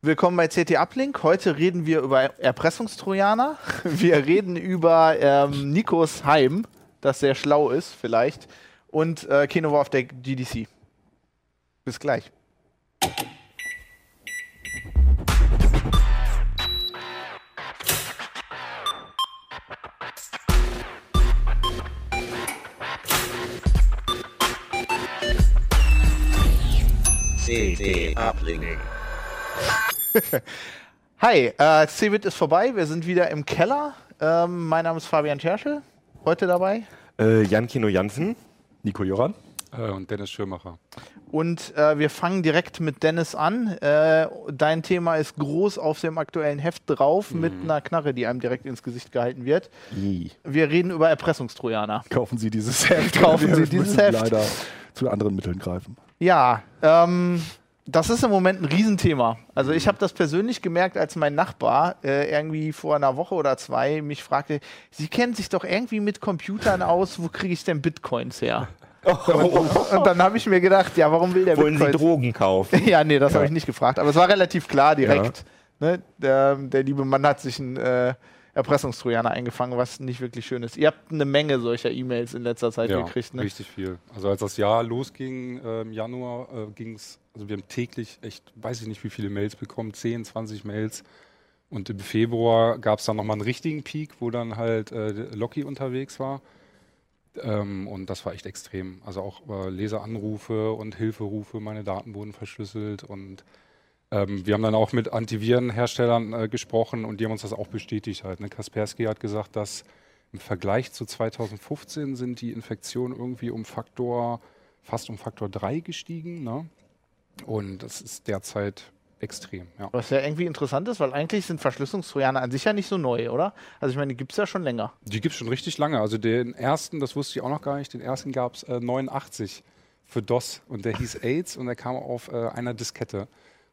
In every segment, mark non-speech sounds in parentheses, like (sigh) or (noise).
Willkommen bei CT Uplink. Heute reden wir über Erpressungstrojaner. (laughs) Wir reden über ähm, Nikos Heim, das sehr schlau ist, vielleicht. Und äh, Kenova auf der GDC. Bis gleich. CT Uplink. (laughs) Hi, äh, CeBIT ist vorbei. Wir sind wieder im Keller. Ähm, mein Name ist Fabian Scherschel. Heute dabei. Äh, Jan Kino Jansen. Nico Joran. Äh, und Dennis Schirmacher. Und äh, wir fangen direkt mit Dennis an. Äh, dein Thema ist groß auf dem aktuellen Heft drauf mit einer Knarre, die einem direkt ins Gesicht gehalten wird. I. Wir reden über Erpressungstrojaner. Kaufen Sie dieses (laughs) Heft. Kaufen Sie dieses Heft. leider zu anderen Mitteln greifen. Ja, ähm, das ist im Moment ein Riesenthema. Also ich habe das persönlich gemerkt, als mein Nachbar äh, irgendwie vor einer Woche oder zwei mich fragte, Sie kennen sich doch irgendwie mit Computern aus, wo kriege ich denn Bitcoins her? (laughs) Und, und dann habe ich mir gedacht, ja, warum will der Wollen Sie Bitcoins? Drogen kaufen? (laughs) Ja, nee, das habe ich nicht gefragt. Aber es war relativ klar direkt. Ne? Der, der liebe Mann hat sich einen äh, Erpressungstrojaner eingefangen, was nicht wirklich schön ist. Ihr habt eine Menge solcher E-Mails in letzter Zeit Ja, gekriegt. Ne? richtig viel. Also als das Jahr losging äh, im Januar, äh, ging es, also wir haben täglich echt, weiß ich nicht, wie viele Mails bekommen, 10, 20 Mails. Und im Februar gab es dann nochmal einen richtigen Peak, wo dann halt äh, Locky unterwegs war. Ähm, und das war echt extrem. Also auch äh, Leseranrufe und Hilferufe, meine Daten wurden verschlüsselt und ähm, wir haben dann auch mit Antivirenherstellern äh, gesprochen und die haben uns das auch bestätigt halt. Ne? Kaspersky hat gesagt, dass im Vergleich zu 2015 sind die Infektionen irgendwie um Faktor, fast um Faktor 3 gestiegen. Ne? Und das ist derzeit extrem, ja. Was ja irgendwie interessant ist, weil eigentlich sind Verschlüsselungstrojaner an sich ja nicht so neu, oder? Also ich meine, die gibt es ja schon länger. Die gibt es schon richtig lange. Also den ersten, das wusste ich auch noch gar nicht, den ersten gab es äh, 89 für DOS und der hieß AIDS und der kam auf äh, einer Diskette.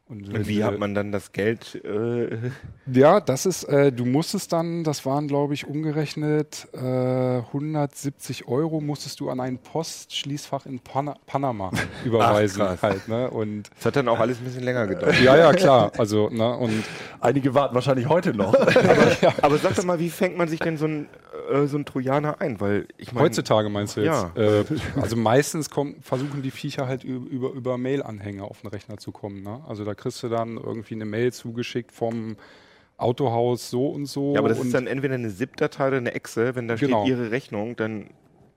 Und wie hat man dann das Geld? Äh, Ja, das ist, äh, du musstest dann, das waren glaube ich umgerechnet äh, 170 Euro musstest du an ein Postschließfach in Pana Panama (laughs) überweisen krass. halt, ne? Und das hat dann auch alles ein bisschen länger gedauert. ja, ja, klar. Also, ne, und Einige warten wahrscheinlich heute noch. (laughs) Aber sag doch mal, wie fängt man sich denn so ein, äh, so ein Trojaner ein? Weil ich meine, heutzutage meinst du jetzt? Ja. Äh, also meistens kommen, versuchen die Viecher halt über, über Mail-Anhänger auf den Rechner zu kommen. Ne? Also da kriegst du dann irgendwie eine Mail zugeschickt vom Autohaus so und so. ja, aber das und ist dann entweder eine ZIP-Datei oder eine Excel. Wenn da Genau. steht Ihre Rechnung, dann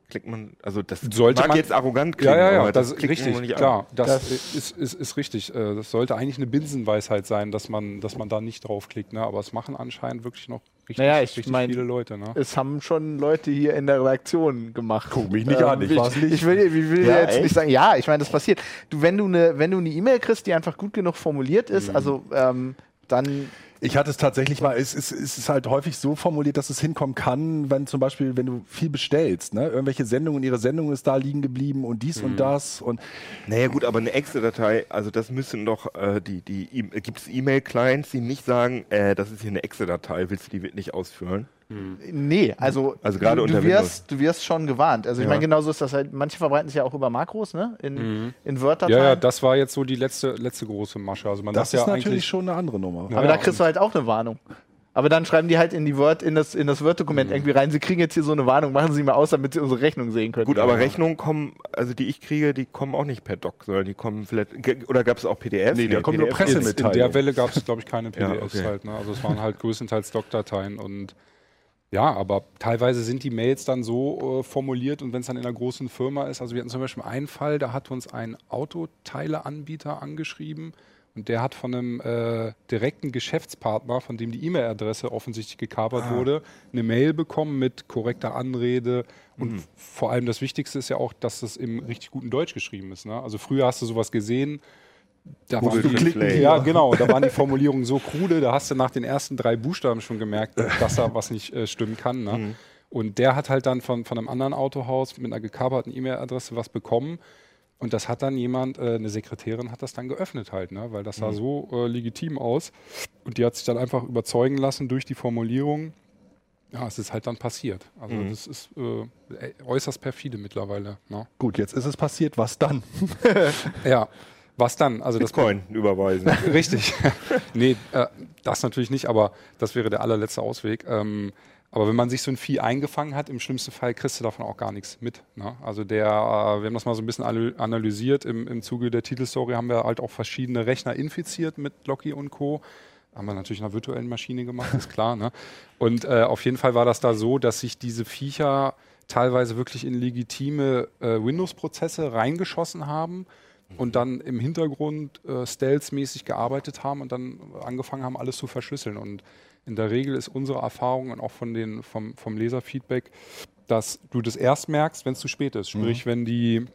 klickt man, also das Sollte mag man- jetzt arrogant klingen, Ja, ja, ja, aber das das richtig, man nicht klar. Das, Das- ist, ist, ist richtig. Äh, Das sollte eigentlich eine Binsenweisheit sein, dass man, dass man da nicht draufklickt. Ne? Aber es machen anscheinend wirklich noch richtig, Naja, ich richtig mein- viele Leute. Ne? Es haben schon Leute hier in der Redaktion gemacht. Guck mich nicht an, ich war's nicht. Ich will, ich will Ja, jetzt echt? nicht sagen, ja, ich meine, das passiert. Du, wenn du eine, wenn du eine E-Mail kriegst, die einfach gut genug formuliert Mhm. ist, also ähm, dann Ich hatte es tatsächlich mal, es ist, es ist halt häufig so formuliert, dass es hinkommen kann, wenn zum Beispiel, wenn du viel bestellst, ne? irgendwelche Sendungen, ihre Sendung ist da liegen geblieben und dies und das und Naja gut, aber eine Excel-Datei, also das müssen doch äh, die, die e gibt es E-Mail-Clients, die nicht sagen, äh, das ist hier eine Excel-Datei, willst du die nicht ausfüllen? nee, also, Also gerade du, du unter wirst, du wirst schon gewarnt. Also ich Ja. meine, genauso ist das halt, manche verbreiten es ja auch über Makros, ne? In, in Word-Dateien. Mhm. Ja, ja, das war jetzt so die letzte, letzte große Masche. Also man das ist ja natürlich eigentlich, schon eine andere Nummer. Ja, Aber da ja, kriegst du halt auch eine Warnung. Aber dann schreiben die halt in die Word, in das, in das Word-Dokument Mhm. irgendwie rein, sie kriegen jetzt hier so eine Warnung, machen sie mal aus, damit sie unsere Rechnung sehen können. Gut, aber Rechnungen kommen, also die ich kriege, die kommen auch nicht per Doc, sondern die kommen vielleicht, oder gab es auch PDFs? Nee, da kommen nur PDF Presse- Jetzt in der Welle gab es, (laughs) glaube ich, keine Ja, PDFs okay. halt. Ne? Also es waren halt größtenteils Doc-Dateien und ja, aber teilweise sind die Mails dann so äh, formuliert und wenn es dann in einer großen Firma ist, also wir hatten zum Beispiel einen Fall, da hat uns ein Autoteileanbieter angeschrieben Und der hat von einem äh, direkten Geschäftspartner, von dem die E-Mail-Adresse offensichtlich gekapert Ah. wurde, eine Mail bekommen mit korrekter Anrede. Und Mhm. vor allem das Wichtigste ist ja auch, dass das im richtig guten Deutsch geschrieben ist. Ne? Also früher hast du sowas gesehen, da Google waren die, Translate. ja, genau, da waren die Formulierungen so krude, da hast du nach den ersten drei Buchstaben schon gemerkt, dass da was nicht äh, stimmen kann. Ne? Mhm. Und der hat halt dann von, von einem anderen Autohaus mit einer gekaperten E-Mail-Adresse was bekommen. Und das hat dann jemand, äh, eine Sekretärin hat das dann geöffnet halt, ne? weil das sah so äh, legitim aus. Und die hat sich dann einfach überzeugen lassen durch die Formulierung. Ja, es ist halt dann passiert. Also das ist äh, äußerst perfide mittlerweile. Ne? Gut, jetzt ist es passiert. Was dann? Ja, (laughs) was dann? Also das Bitcoin überweisen. (laughs) Richtig. (laughs) nee, äh, das natürlich nicht, aber das wäre der allerletzte Ausweg. Ähm, aber wenn man sich so ein Vieh eingefangen hat, im schlimmsten Fall kriegst du davon auch gar nichts mit. Ne? Also der, äh, wir haben das mal so ein bisschen analy- analysiert. Im, Im Zuge der Titelstory haben wir halt auch verschiedene Rechner infiziert mit Locky und Co. Haben wir natürlich in einer virtuellen Maschine gemacht, ist klar. Ne? Und äh, auf jeden Fall war das da so, dass sich diese Viecher teilweise wirklich in legitime äh, Windows-Prozesse reingeschossen haben und dann im Hintergrund äh, stealth-mäßig gearbeitet haben und dann angefangen haben, alles zu verschlüsseln. Und in der Regel ist unsere Erfahrung und auch von den, vom, vom Leserfeedback, dass du das erst merkst, wenn es zu spät ist. Sprich, wenn die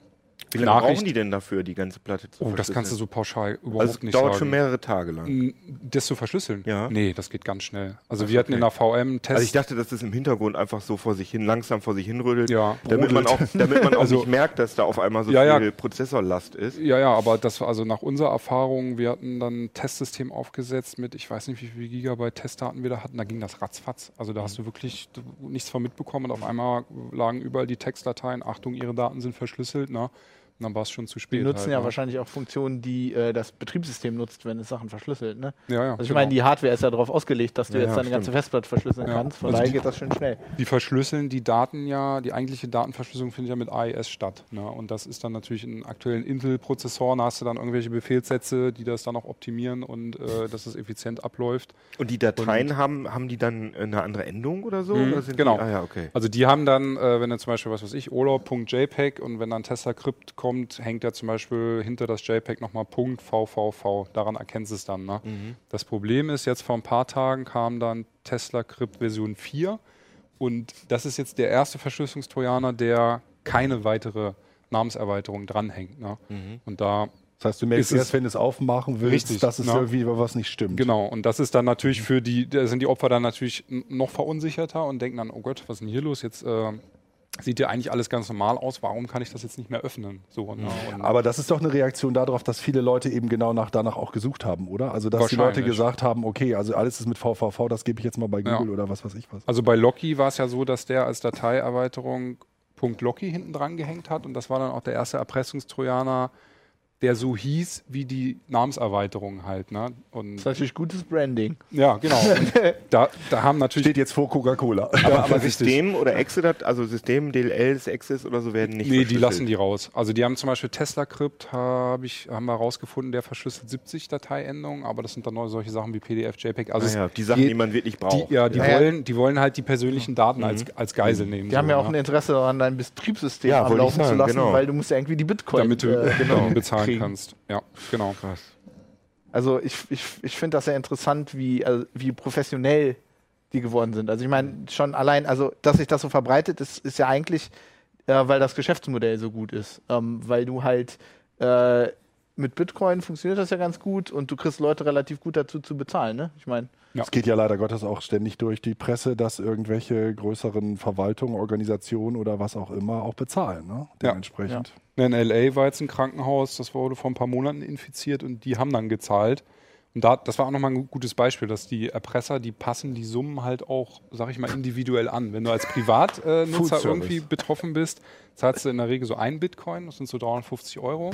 Wie lange Nachricht- brauchen die denn dafür, die ganze Platte zu Oh, das kannst du so pauschal überhaupt Also es nicht dauert sagen. schon mehrere Tage lang. Mm, Das zu verschlüsseln? Ja. Nee, das geht ganz schnell. Also Ach, wir hatten okay. in der VM Test. Also ich dachte, dass das im Hintergrund einfach so vor sich hin, langsam vor sich hin rödelt, Ja. damit man auch, damit man auch (laughs) Also- nicht merkt, dass da auf einmal so Ja, ja. viel Prozessorlast ist. Ja, ja, aber das war also nach unserer Erfahrung, wir hatten dann ein Testsystem aufgesetzt mit, ich weiß nicht, wie viele Gigabyte Testdaten wir da hatten, da ging das ratzfatz. Also da hast du wirklich du- nichts von mitbekommen und auf einmal lagen überall die Textdateien, Achtung, ihre Daten sind verschlüsselt, ne? Und dann war es schon zu spät. Die nutzen halt, ja ne? wahrscheinlich auch Funktionen, die äh, das Betriebssystem nutzt, wenn es Sachen verschlüsselt. Ne? Ja, ja, Also ich genau. meine, die Hardware ist ja darauf ausgelegt, dass du Ja, jetzt ja, deine ganze. Festplatte verschlüsseln Ja. kannst. Von Also daher die- geht das schön schnell. Die verschlüsseln die Daten ja, die eigentliche Datenverschlüsselung findet ja mit AES statt. Ne? Und das ist dann natürlich in aktuellen Intel-Prozessoren, da hast du dann irgendwelche Befehlssätze, die das dann auch optimieren und äh, dass es effizient abläuft. Und die Dateien haben, haben die dann eine andere Endung oder so? Mhm, oder sind genau. Die, ah ja, okay. Also die haben dann, äh, wenn er zum Beispiel, was weiß ich, Urlaub.jpg und wenn dann Tesla-Crypt kommt, hängt er zum Beispiel hinter das JPEG nochmal Punkt .vvv. Daran erkennst du es dann. Ne? Das Problem ist, jetzt vor ein paar Tagen kam dann Tesla-Crypt Version 4 und das ist jetzt der erste Verschlüsselungstrojaner, der keine weitere Namenserweiterung dranhängt. Ne? Und da Das heißt, du merkst erst, wenn du es aufmachen willst, Richtig, dass es ne? irgendwie was nicht stimmt. Genau, und das ist dann natürlich für die, da sind die Opfer dann natürlich noch verunsicherter und denken dann, oh Gott, was ist denn hier los? Jetzt äh, sieht ja eigentlich alles ganz normal aus, warum kann ich das jetzt nicht mehr öffnen? So, ne? Aber das ist doch eine Reaktion darauf, dass viele Leute eben genau nach, danach auch gesucht haben, oder? Also, dass die Leute gesagt haben, okay, also alles ist mit VVV, das gebe ich jetzt mal bei Ja. Google oder was weiß ich was. also bei Locky war es ja so, dass der als Dateierweiterung .locky hinten dran gehängt hat und das war dann auch der erste Erpressungstrojaner, der so hieß wie die Namenserweiterung halt. Ne? Und Das ist natürlich gutes Branding. ja, genau. (laughs) Da, da haben natürlich Steht jetzt vor Coca-Cola. Aber, aber. System oder Exit, also System, DLLs, Access oder so werden nicht Nee, die lassen die raus. Also die haben zum Beispiel Tesla Crypt, hab ich, haben wir rausgefunden, der verschlüsselt 70 Dateiendungen, aber das sind dann noch solche Sachen wie PDF, JPEG. Also Ah es ja, die Sachen, geht- die man wirklich braucht. die, ja, die, Ja, ja. wollen, die wollen halt die persönlichen Daten als, als Geisel nehmen. Die haben ja so, auch ein ne? Interesse daran, dein Betriebssystem Ja, am Laufen zu sagen, lassen, genau. weil du musst ja irgendwie die Bitcoin damit du äh, (laughs) genau, bezahlen kriegen. kannst. Ja, genau. Krass. Also ich, ich, ich finde das sehr interessant, wie, also wie professionell die geworden sind. Also ich meine, schon allein, also dass sich das so verbreitet, ist, ist ja eigentlich, äh, weil das Geschäftsmodell so gut ist. Ähm, weil du halt äh, mit Bitcoin funktioniert das ja ganz gut und du kriegst Leute relativ gut dazu zu bezahlen, ne? Ich meine, Es geht ja leider Gottes auch ständig durch die Presse, dass irgendwelche größeren Verwaltungen, Organisationen oder was auch immer auch bezahlen. Ne? Ja. Dementsprechend. In L.A. war jetzt ein Krankenhaus, das wurde vor ein paar Monaten infiziert und die haben dann gezahlt. Und da, das war auch nochmal ein gutes Beispiel, dass die Erpresser, die passen die Summen halt auch, sag ich mal, individuell an. Wenn du als Privatnutzer äh, irgendwie betroffen bist, zahlst du in der Regel so ein Bitcoin, das sind so 350 Euro.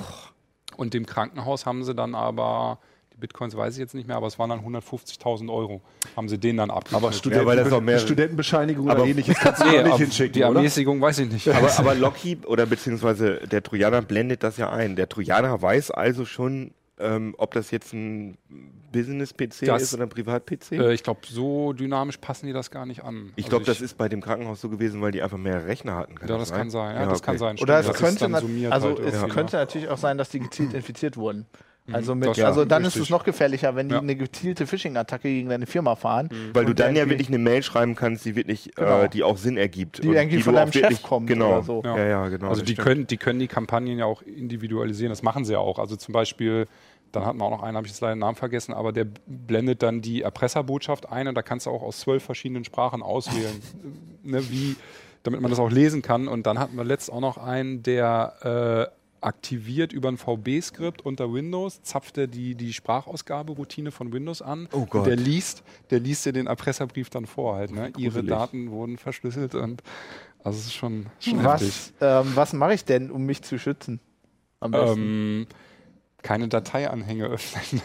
Und dem Krankenhaus haben sie dann aber, die Bitcoins weiß ich jetzt nicht mehr, aber es waren dann 150.000 Euro, haben sie denen dann abgeschnitten. Aber Ja, weil das auch mehrere- Studentenbescheinigung Aber- oder ähnliches kannst du Nee, nicht hinschicken, die oder? Ermäßigung weiß ich nicht. Aber, (laughs) aber Locky oder beziehungsweise der Trojaner blendet das ja ein. Der Trojaner weiß also schon, ähm, ob das jetzt ein Business-PC Das- ist oder ein Privat-PC. Äh, ich glaube, so dynamisch passen die das gar nicht an. ich Also glaube, das ist bei dem Krankenhaus so gewesen, weil die einfach mehrere Rechner hatten. Ja, das kann sein. Ja, das okay. kann sein. oder es Das ist könnte, dann also halt es irgendwie, könnte natürlich auch sein, dass die gezielt infiziert wurden. Also, mit, Das ist also dann ist richtig. es noch gefährlicher, wenn die Ja. eine gezielte Phishing-Attacke gegen deine Firma fahren. Weil du dann ja wirklich eine Mail schreiben kannst, die wirklich, Genau. äh, die auch Sinn ergibt. Die irgendwie von du auch deinem Chef kommt genau. oder so. Ja, ja, genau. also das die stimmt. können, die können die Kampagnen ja auch individualisieren. Das machen sie ja auch. Also zum Beispiel, dann hatten wir auch noch einen, habe ich jetzt leider den Namen vergessen, aber der blendet dann die Erpresserbotschaft ein und da kannst du auch aus zwölf verschiedenen Sprachen auswählen, (laughs) ne, wie, damit man das auch lesen kann. Und dann hatten wir letzt auch noch einen, der äh, aktiviert über ein VB-Skript unter Windows, zapft er die, die Sprachausgaberoutine von Windows an. Oh Gott. Und der liest, der liest dir den Erpresserbrief dann vor halt. Ne? Ihre. Daten wurden verschlüsselt und also es ist schon, schon. Was, ähm, was mache ich denn, um mich zu schützen? Am besten. Ähm, keine Dateianhänge (laughs) öffnen.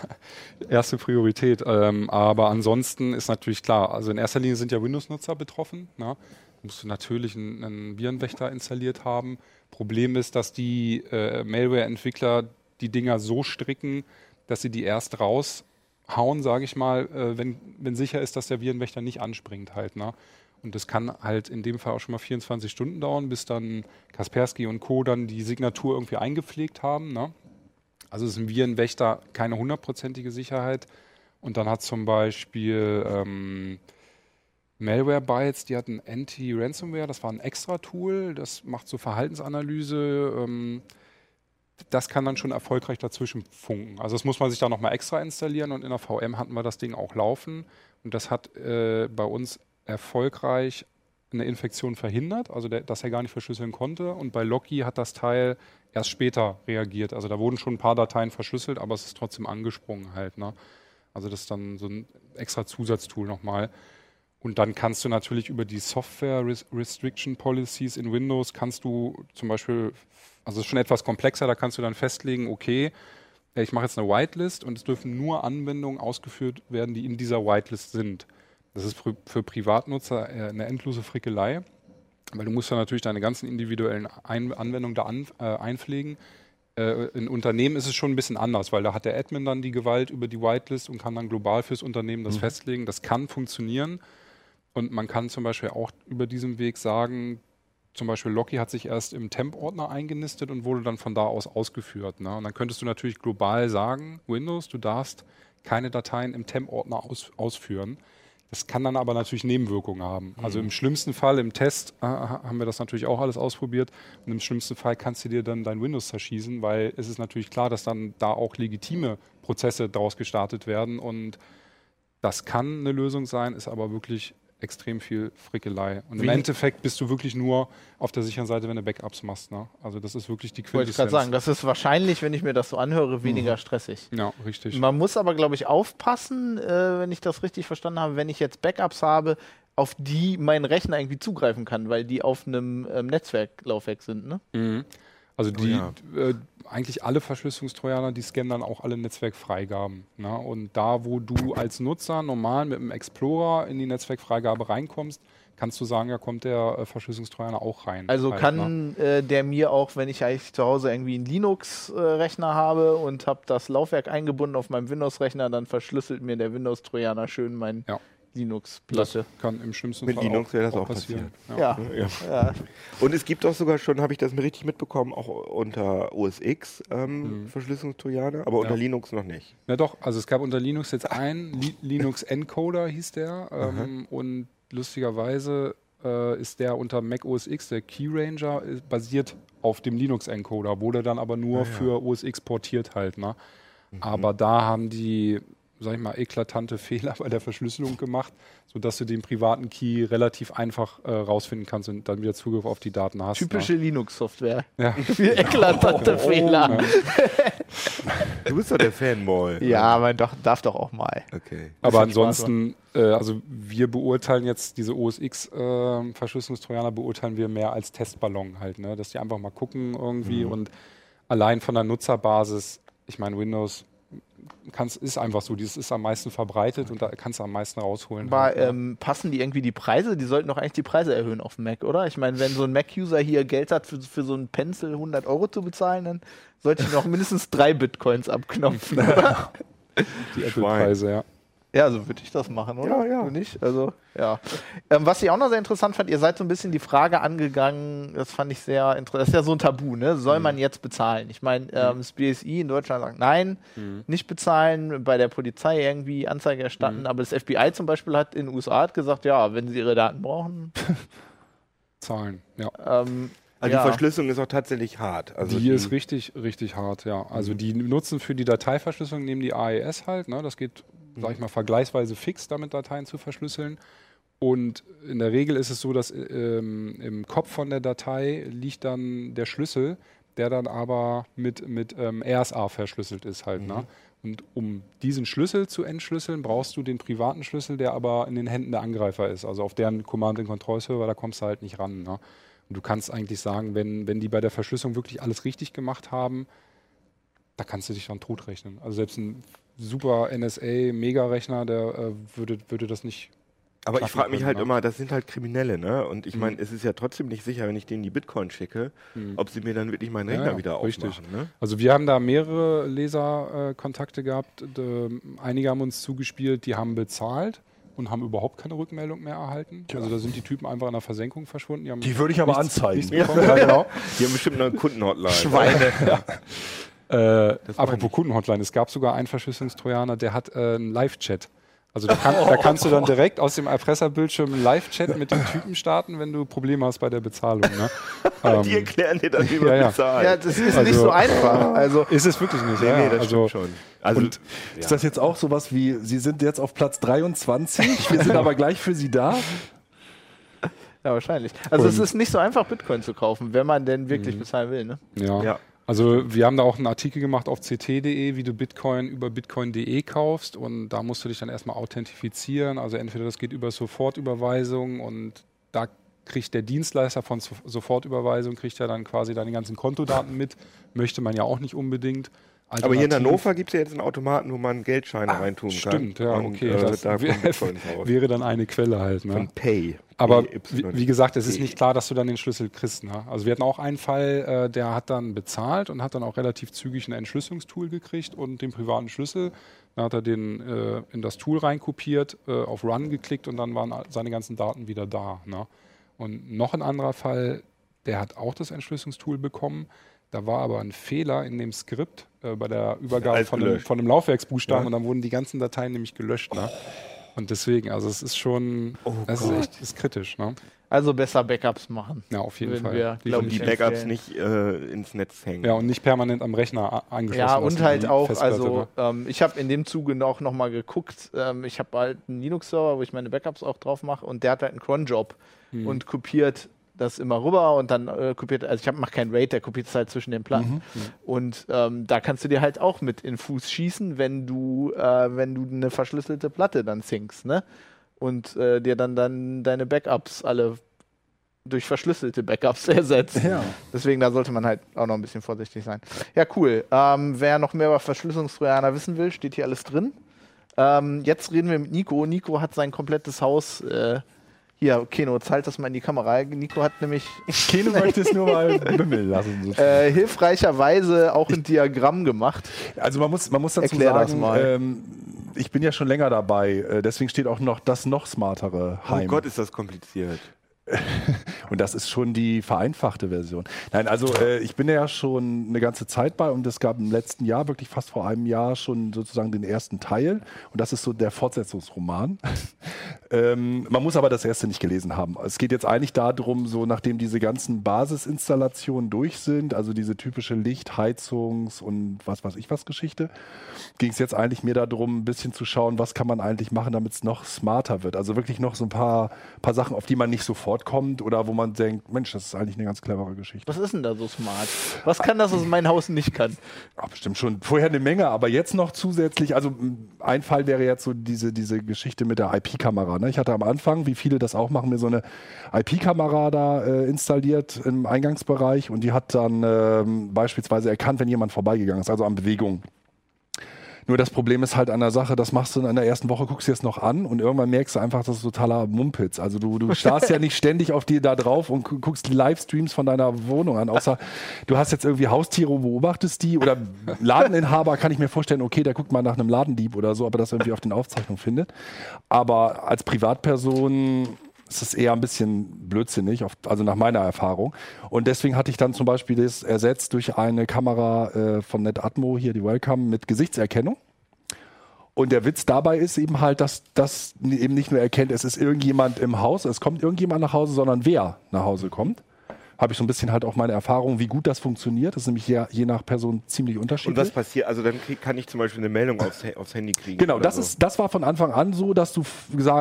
Erste Priorität. Ähm, aber ansonsten ist natürlich klar, also in erster Linie sind ja Windows-Nutzer betroffen. Ne? Da musst du natürlich einen, einen Virenwächter installiert haben. Problem ist, dass die äh, Malware-Entwickler die Dinger so stricken, dass sie die erst raushauen, sage ich mal, äh, wenn, wenn sicher ist, dass der Virenwächter nicht anspringt halt. Ne? Und das kann halt in dem Fall auch schon mal 24 Stunden dauern, bis dann Kaspersky und Co. dann die Signatur irgendwie eingepflegt haben. Ne? Also ist ein Virenwächter keine hundertprozentige Sicherheit. Und dann hat zum Beispiel ähm, Malwarebytes, die hatten Anti-Ransomware, das war ein extra Tool, das macht so Verhaltensanalyse. Ähm, das kann dann schon erfolgreich dazwischen funken. Also das muss man sich da nochmal extra installieren und in der VM hatten wir das Ding auch laufen. Und das hat äh, bei uns erfolgreich eine Infektion verhindert, also der, dass er gar nicht verschlüsseln konnte. Und bei Locky hat das Teil erst später reagiert. Also da wurden schon ein paar Dateien verschlüsselt, aber es ist trotzdem angesprungen halt. Ne? Also das ist dann so ein extra Zusatztool nochmal. Und dann kannst du natürlich über die Software Res Restriction Policies in Windows kannst du zum Beispiel, also es ist schon etwas komplexer, da kannst du dann festlegen, okay, äh, ich mache jetzt eine Whitelist und es dürfen nur Anwendungen ausgeführt werden, die in dieser Whitelist sind. Das ist für, Privatnutzer äh, eine endlose Frickelei, weil du musst dann natürlich deine ganzen individuellen Ein Anwendungen da an, äh, einpflegen. Äh, in Unternehmen ist es schon ein bisschen anders, weil da hat der Admin dann die Gewalt über die Whitelist und kann dann global fürs Unternehmen das festlegen. Das kann funktionieren. Und man kann zum Beispiel auch über diesen Weg sagen, zum Beispiel Locky hat sich erst im Temp-Ordner eingenistet und wurde dann von da aus ausgeführt. Ne? Und dann könntest du natürlich global sagen, Windows, du darfst keine Dateien im Temp-Ordner aus, ausführen. Das kann dann aber natürlich Nebenwirkungen haben. Also im schlimmsten Fall, im Test äh, haben wir das natürlich auch alles ausprobiert. Und im schlimmsten Fall kannst du dir dann dein Windows zerschießen, weil es ist natürlich klar, dass dann da auch legitime Prozesse daraus gestartet werden. Und das kann eine Lösung sein, ist aber wirklich extrem viel Frickelei. Und im Wie- Endeffekt bist du wirklich nur auf der sicheren Seite, wenn du Backups machst. Ne? Also das ist wirklich die Wollte ich Quintessenz. gerade sagen, das ist wahrscheinlich, wenn ich mir das so anhöre, Mhm. weniger stressig. Ja, richtig. Man muss aber, glaube ich, aufpassen, äh, wenn ich das richtig verstanden habe, wenn ich jetzt Backups habe, auf die mein Rechner irgendwie zugreifen kann, weil die auf einem ähm, Netzwerklaufwerk sind. Ne? Mhm. Also die, ja. äh, eigentlich alle Verschlüsselungstrojaner, die scannen dann auch alle Netzwerkfreigaben. Ne? Und da, wo du als Nutzer normal mit dem Explorer in die Netzwerkfreigabe reinkommst, kannst du sagen, ja, kommt der äh, Verschlüsselungstrojaner auch rein. Also Halt, ne? kann äh, der mir auch, wenn ich eigentlich zu Hause irgendwie einen Linux-Rechner habe und habe das Laufwerk eingebunden auf meinem Windows-Rechner, dann verschlüsselt mir der Windows-Trojaner schön mein Ja. Linux-Platte. kann im schlimmsten Mit Fall Linux auch, wäre das auch auch passieren. Ja. Ja. Ja. ja. Und es gibt auch sogar schon, habe ich das mir richtig mitbekommen, auch unter OS X ähm, Mhm. Verschlüsselungstrojaner, aber unter Ja. Linux noch nicht. Ja doch, also es gab unter Linux jetzt einen, Li Linux Encoder hieß der ähm, und lustigerweise äh, ist der unter Mac OS X, der Key Ranger, ist basiert auf dem Linux Encoder, wurde dann aber nur für OS X portiert halt. Ne? Aber da haben die, sag ich mal, eklatante (laughs) Fehler bei der Verschlüsselung gemacht, sodass du den privaten Key relativ einfach äh, rausfinden kannst und dann wieder Zugriff auf die Daten hast. Typische Linux-Software. Ne? Viel (laughs) eklatante (laughs) Fehler. Du bist doch der Fanboy. Ja, man doch, darf doch auch mal. Okay. Aber ansonsten, äh, also wir beurteilen jetzt diese OS X äh, beurteilen wir mehr als Testballon halt, ne? dass die einfach mal gucken irgendwie und allein von der Nutzerbasis, ich meine Windows kannst, ist einfach so, dieses ist am meisten verbreitet und da kannst du am meisten rausholen. Aber halt, ähm, passen die irgendwie die Preise? Die sollten doch eigentlich die Preise erhöhen auf dem Mac, oder? Ich meine, wenn so ein Mac-User hier Geld hat, für, für so einen Pencil 100 Euro zu bezahlen, dann sollte ich noch mindestens drei Bitcoins abknopfen, (laughs) oder? die Apple-Preise, ja. Ja, so würde ich das machen, oder? Ja, ja. Du nicht? Also, ja. Ähm, was ich auch noch sehr interessant fand, ihr seid so ein bisschen die Frage angegangen, das fand ich sehr interessant. Das ist ja so ein Tabu, ne? Soll man jetzt bezahlen? Ich meine, ähm, das BSI in Deutschland sagt, nein, nicht bezahlen, bei der Polizei irgendwie Anzeige erstatten, aber das FBI zum Beispiel hat in den USA hat gesagt, ja, wenn sie ihre Daten brauchen, (laughs) Zahlen, ja. ähm, Also ja. die Verschlüsselung ist auch tatsächlich hart. Also die ist richtig, richtig hart, ja. Also die nutzen für die Dateiverschlüsselung, nehmen die AES halt, ne? das geht, sag ich mal, vergleichsweise fix, damit Dateien zu verschlüsseln. Und in der Regel ist es so, dass ähm, im Kopf von der Datei liegt dann der Schlüssel, der dann aber mit, mit ähm, RSA verschlüsselt ist halt. Ne? Und um diesen Schlüssel zu entschlüsseln, brauchst du den privaten Schlüssel, der aber in den Händen der Angreifer ist. Also auf deren Command-and-Control-Server, da kommst du halt nicht ran. Ne? Und du kannst eigentlich sagen, wenn, wenn die bei der Verschlüsselung wirklich alles richtig gemacht haben, da kannst du dich dann totrechnen. Also selbst ein super NSA-Mega-Rechner, der äh, würde, würde das nicht. Aber ich frage mich halt ne? immer, das sind halt Kriminelle, ne? Und ich Mhm. meine, es ist ja trotzdem nicht sicher, wenn ich denen die Bitcoin schicke, ob sie mir dann wirklich meinen Ja, Rechner ja, wieder richtig. aufmachen, ne? Also wir haben da mehrere Leserkontakte äh, gehabt. D einige haben uns zugespielt, die haben bezahlt und haben überhaupt keine Rückmeldung mehr erhalten. Also da sind die Typen einfach in der Versenkung verschwunden. haben Die würde ich aber nichts- anzeigen. nichts. (laughs) Ja, genau. Die haben bestimmt eine Kundenhotline. Schweine. (laughs) Äh, apropos Kundenhotline, es gab sogar einen Verschlüsselungstrojaner, der hat äh, einen Live-Chat. Also da, kann, da kannst du dann (laughs) direkt aus dem Erpresserbildschirm einen Live-Chat mit dem Typen starten, wenn du Probleme hast bei der Bezahlung. Ne? (laughs) Die ähm, erklären dir dann, wie man Ja, ja. bezahlt. Ja, das ist Also- nicht so einfach. Also, (laughs) ist es wirklich nicht. nee, ja, nee, ja. das also, stimmt schon. Also, Und ist das jetzt auch sowas wie, Sie sind jetzt auf Platz 23, wir sind aber gleich für Sie da? ja, wahrscheinlich. Also, es Und- ist nicht so einfach, Bitcoin zu kaufen, wenn man denn wirklich bezahlen will, ne? Ja. Also wir haben da auch einen Artikel gemacht auf ct.de, wie du Bitcoin über bitcoin.de kaufst und da musst du dich dann erstmal authentifizieren. Also entweder das geht über Sofortüberweisung und da kriegt der Dienstleister von So- Sofortüberweisung, kriegt ja dann quasi deine ganzen Kontodaten mit. Möchte man ja auch nicht unbedingt. Aber hier in Hannover gibt es ja jetzt einen Automaten, wo man Geldscheine reintun kann. Stimmt, ja, Und, okay. Äh, das da (laughs) wäre dann eine Quelle halt. Ne? Von Pay. Aber wie, wie gesagt, es ist nicht klar, dass du dann den Schlüssel kriegst. Ne? Also wir hatten auch einen Fall, äh, der hat dann bezahlt und hat dann auch relativ zügig ein Entschlüsselungstool gekriegt und den privaten Schlüssel. Dann hat er den äh, in das Tool reinkopiert, äh, auf Run geklickt und dann waren seine ganzen Daten wieder da. Ne? Und noch ein anderer Fall, der hat auch das Entschlüsselungstool bekommen. Da war aber ein Fehler in dem Skript äh, bei der Übergabe von dem, gelöscht. von dem Laufwerksbuchstaben Ja. und dann wurden die ganzen Dateien nämlich gelöscht. Ne? Und deswegen, also es ist schon, das ist echt ist kritisch. Ne? Also besser Backups machen. Ja, auf jeden Fall. wir, Die- die Backups empfehlen. nicht äh, ins Netz hängen. ja, und nicht permanent am Rechner angeschlossen. Ja, und halt auch, Festplatte, also ne? ähm, ich habe in dem Zuge auch nochmal geguckt, ähm, ich habe halt einen Linux-Server, wo ich meine Backups auch drauf mache und der hat halt einen Cron-Job Hm. und kopiert das immer rüber und dann äh, kopiert, also ich mache keinen RAID, der kopiert es halt zwischen den Platten. Und ähm, da kannst du dir halt auch mit in Fuß schießen, wenn du, äh, wenn du eine verschlüsselte Platte dann zinkst, ne? Und äh, dir dann, dann deine Backups alle durch verschlüsselte Backups (laughs) ersetzt. Ja. Deswegen, da sollte man halt auch noch ein bisschen vorsichtig sein. Ja, cool. Ähm, wer noch mehr über Verschlüsselungstrojaner wissen will, steht hier alles drin. Ähm, jetzt reden wir mit Nico. Nico hat sein komplettes Haus. Äh, hier, Keno, zahlt das mal in die Kamera. Nico hat nämlich Keno möchte es nur mal (laughs) bimmeln lassen. äh, hilfreicherweise auch ein Diagramm gemacht. Also man muss, man muss dazu Erklär das sagen, mal. ähm, ich bin ja schon länger dabei, äh, deswegen steht auch noch das noch smartere Oh Heim. Gott, ist das kompliziert. (laughs) Und das ist schon die vereinfachte Version. Nein, also äh, ich bin ja schon eine ganze Zeit bei und es gab im letzten Jahr, wirklich fast vor einem Jahr, schon sozusagen den ersten Teil. Und das ist so der Fortsetzungsroman. Ähm, man muss aber das erste nicht gelesen haben. Es geht jetzt eigentlich darum, so nachdem diese ganzen Basisinstallationen durch sind, also diese typische Licht-, Heizungs- und was weiß ich was Geschichte, ging es jetzt eigentlich mehr darum, ein bisschen zu schauen, was kann man eigentlich machen, damit es noch smarter wird. Also wirklich noch so ein paar, paar Sachen, auf die man nicht sofort kommt oder wo man denkt, Mensch, das ist eigentlich eine ganz clevere Geschichte. Was ist denn da so smart? Was kann das, was mein Haus nicht kann? Ja, bestimmt schon vorher eine Menge, aber jetzt noch zusätzlich, also ein Fall wäre jetzt so diese, diese Geschichte mit der IP-Kamera. Ne? Ich hatte am Anfang, wie viele das auch machen, mir so eine IP-Kamera da äh, installiert im Eingangsbereich und die hat dann ähm, beispielsweise erkannt, wenn jemand vorbeigegangen ist, also an Bewegung. Nur das Problem ist halt an der Sache, das machst du in der ersten Woche, guckst dir das noch an und irgendwann merkst du einfach, das ist totaler Mumpitz. Also du, du starrst ja nicht ständig auf dir da drauf und gu- guckst Livestreams von deiner Wohnung an, außer du hast jetzt irgendwie Haustiere und beobachtest die oder Ladeninhaber kann ich mir vorstellen, okay, der guckt mal nach einem Ladendieb oder so, ob er das irgendwie auf den Aufzeichnungen findet. Aber als Privatperson ist es eher ein bisschen blödsinnig, auf, also nach meiner Erfahrung. Und deswegen hatte ich dann zum Beispiel das ersetzt durch eine Kamera äh, von NetAtmo, hier die Wellcome, mit Gesichtserkennung. Und der Witz dabei ist eben halt, dass das eben nicht nur erkennt, es ist irgendjemand im Haus, es kommt irgendjemand nach Hause, sondern wer nach Hause kommt. Habe ich so ein bisschen halt auch meine Erfahrung, wie gut das funktioniert. Das ist nämlich je, je nach Person ziemlich Und unterschiedlich. was passiert? Also dann krieg, kann ich zum Beispiel eine Meldung aufs, aufs Handy kriegen. Genau, das so. ist, das war von Anfang an so, dass du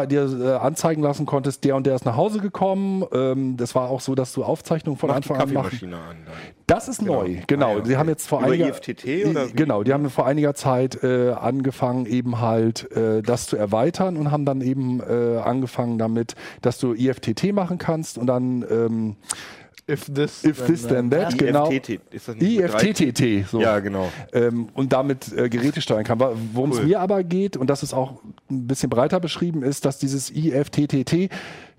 dir äh, anzeigen lassen konntest, der und der ist nach Hause gekommen. Ähm, das war auch so, dass du Aufzeichnungen von Mach Anfang an. Kaffeemaschine an. Das ist neu, genau. Ah, ja, Sie okay. haben jetzt vor Über einiger IFTT oder genau, die haben vor einiger Zeit äh, angefangen, eben halt äh, das zu erweitern und haben dann eben äh, angefangen damit, dass du IFTT machen kannst und dann ähm, If this, If this then that, genau. IFTTT. So. Ja, genau. ähm, und damit äh, Geräte steuern kann. Worum es Cool. mir aber geht, und das ist auch ein bisschen breiter beschrieben, ist, dass dieses IFTTT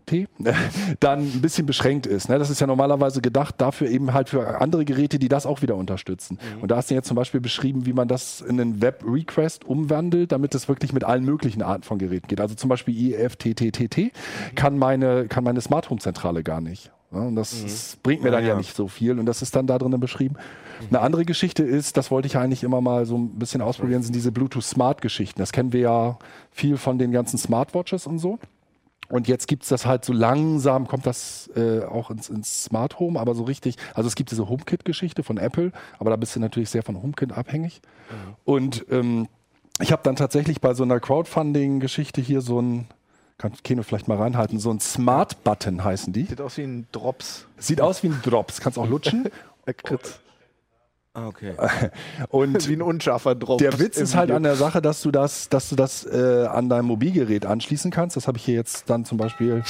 T, (laughs) dann ein bisschen beschränkt ist. Ne? Das ist ja normalerweise gedacht dafür eben halt für andere Geräte, die das auch wieder unterstützen. Und da hast du jetzt zum Beispiel beschrieben, wie man das in einen Web-Request umwandelt, damit es wirklich mit allen möglichen Arten von Geräten geht. Also zum Beispiel IFTTT kann meine, kann meine Smart Home Zentrale gar nicht. Ja, und das, das bringt mir Ja, dann ja ja. nicht so viel. Und das ist dann da drinnen beschrieben. Eine andere Geschichte ist, das wollte ich eigentlich immer mal so ein bisschen ausprobieren, sind diese Bluetooth Smart Geschichten. Das kennen wir ja viel von den ganzen Smartwatches und so. Und jetzt gibt's das halt so langsam, kommt das äh, auch ins, ins Smart Home, aber so richtig, also es gibt diese HomeKit-Geschichte von Apple, aber da bist du natürlich sehr von HomeKit abhängig. Und ähm, ich habe dann tatsächlich bei so einer Crowdfunding-Geschichte hier so ein, kann Keno vielleicht mal reinhalten, so ein Smart-Button heißen die. Sieht aus wie ein Drops. Sieht aus wie ein Drops, kannst auch lutschen. (laughs) Lakritz. Ah, okay. (laughs) Und Wie ein unscharfer Drops. Der Witz ist halt Video. an der Sache, dass du das, dass du das äh, an dein Mobilgerät anschließen kannst. Das habe ich hier jetzt dann zum Beispiel.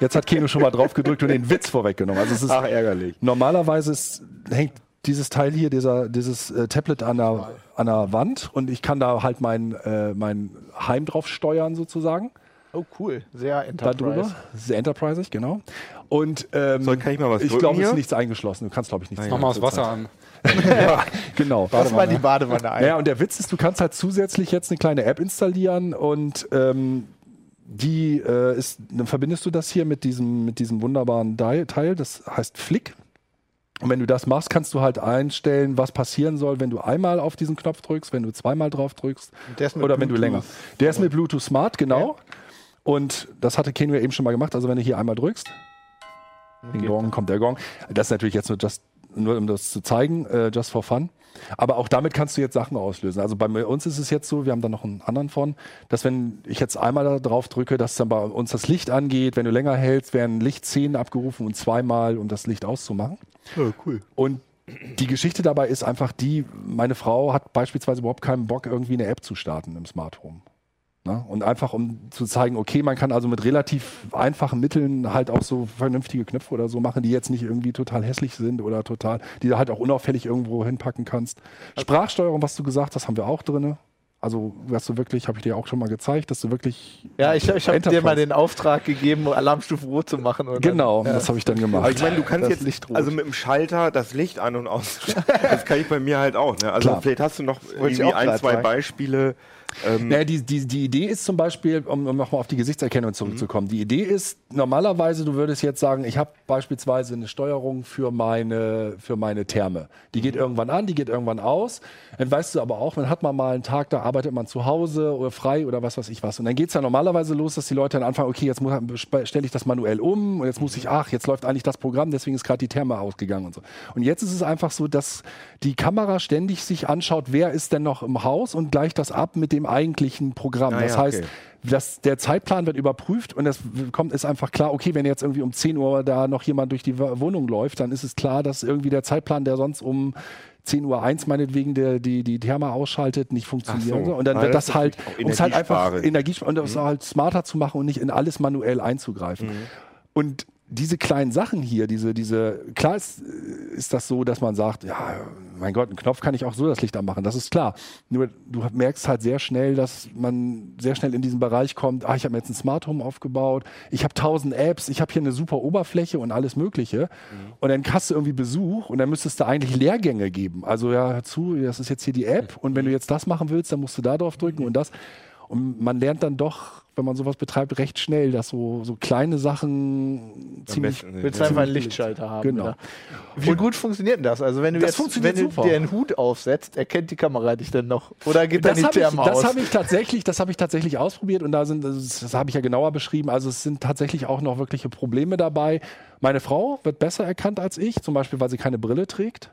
Jetzt hat Keno schon mal drauf gedrückt und den Witz vorweggenommen. Also es ist Ach, ärgerlich. normalerweise ist, hängt dieses Teil hier, dieser, dieses äh, Tablet an der, an der Wand und ich kann da halt mein, äh, mein Heim drauf steuern sozusagen. Oh, cool. Sehr Da Enterprise. drüber. Sehr enterprisig, genau. Und ähm, Soll- kann ich mal was ich glaube, es ist nichts eingeschlossen. Du kannst, glaube ich, nichts Mach mal das Wasser an. (laughs) ja, genau. Lass mal die Badewanne ein. Ja, und der Witz ist, du kannst halt zusätzlich jetzt eine kleine App installieren und ähm, die äh, ist, dann verbindest du das hier mit diesem, mit diesem wunderbaren Teil, das heißt Flick. Und wenn du das machst, kannst du halt einstellen, was passieren soll, wenn du einmal auf diesen Knopf drückst, wenn du zweimal drauf drückst Der ist mit oder wenn du Bluetooth. länger. Der ist mit Bluetooth Smart, genau. Und das hatte Ken ja eben schon mal gemacht. Also wenn du hier einmal drückst, Ding Gong, kommt der Gong. Das ist natürlich jetzt nur, just, nur um das zu zeigen, äh, just for fun. Aber auch damit kannst du jetzt Sachen auslösen. Also bei uns ist es jetzt so, wir haben da noch einen anderen von, dass wenn ich jetzt einmal da drauf drücke, dass dann bei uns das Licht angeht. Wenn du länger hältst, werden Lichtszenen abgerufen und zweimal, um das Licht auszumachen. cool. Und die Geschichte dabei ist einfach die, meine Frau hat beispielsweise überhaupt keinen Bock, irgendwie eine App zu starten im Smart Home. Ne? Und einfach, um zu zeigen, okay, man kann also mit relativ einfachen Mitteln halt auch so vernünftige Knöpfe oder so machen, die jetzt nicht irgendwie total hässlich sind oder total, die du halt auch unauffällig irgendwo hinpacken kannst. Sprachsteuerung, was du gesagt hast, haben wir auch drinne. Also, dass du wirklich, habe ich dir auch schon mal gezeigt, dass du wirklich. Ja, ich, ich habe dir mal den Auftrag gegeben, Alarmstufe rot zu machen. Genau, Dann, ja. das habe ich dann Aber gemacht. ich meine, du kannst Das jetzt Licht rot. also mit dem Schalter das Licht an und aus. (laughs) das kann ich bei mir halt auch. Ne? Also Klar. vielleicht hast du noch irgendwie ein, zwei sagen. Beispiele. Ähm, Naja, die, die, die Idee ist zum Beispiel, um, um nochmal auf die Gesichtserkennung zurückzukommen, die Idee ist, normalerweise, du würdest jetzt sagen, ich habe beispielsweise eine Steuerung für meine, für meine Therme. Die geht irgendwann an, die geht irgendwann aus. Dann weißt du aber auch, man hat mal einen Tag, da arbeitet man zu Hause oder frei oder was weiß ich was. Und dann geht's ja normalerweise los, dass die Leute dann anfangen, okay, jetzt stelle ich das manuell um und jetzt muss ich, ach, jetzt läuft eigentlich das Programm, deswegen ist gerade die Therme ausgegangen und so. Und jetzt ist es einfach so, dass die Kamera ständig sich anschaut, wer ist denn noch im Haus und gleicht das ab mit dem eigentlichen Programm. Ah das ja, heißt, okay. das, der Zeitplan wird überprüft und es kommt, ist einfach klar, okay, wenn jetzt irgendwie um 10 Uhr da noch jemand durch die Wo- Wohnung läuft, dann ist es klar, dass irgendwie der Zeitplan, der sonst um 10 Uhr eins meinetwegen der, die, die Therma ausschaltet, nicht funktioniert. Ach so. Und dann Ah, wird das das halt, um es halt einfach. Energie und das halt smarter zu machen und nicht in alles manuell einzugreifen. Und diese kleinen Sachen hier, diese, diese, klar ist, ist das so, dass man sagt, ja, mein Gott, einen Knopf kann ich auch so das Licht anmachen, das ist klar. Nur du merkst halt sehr schnell, dass man sehr schnell in diesen Bereich kommt, ah, ich habe mir jetzt ein Smart Home aufgebaut, ich habe tausend Apps, ich habe hier eine super Oberfläche und alles mögliche. Und dann hast du irgendwie Besuch und dann müsstest du eigentlich Lehrgänge geben. Also ja, hör zu, das ist jetzt hier die App und wenn du jetzt das machen willst, dann musst du da drauf drücken und das. Und man lernt dann doch, wenn man sowas betreibt, recht schnell, dass so, so kleine Sachen ziemlich. Willst du einfach einen Lichtschalter haben? Genau. Oder? Wie gut funktioniert denn das? Also wenn du Das jetzt wenn du super. dir einen Hut aufsetzt, erkennt die Kamera dich denn noch? Oder geht dann Das die habe ich, Therme das aus? hab ich tatsächlich, das habe ich tatsächlich ausprobiert und da sind, das, das habe ich ja genauer beschrieben. Also es sind tatsächlich auch noch wirkliche Probleme dabei. Meine Frau wird besser erkannt als ich, zum Beispiel, weil sie keine Brille trägt.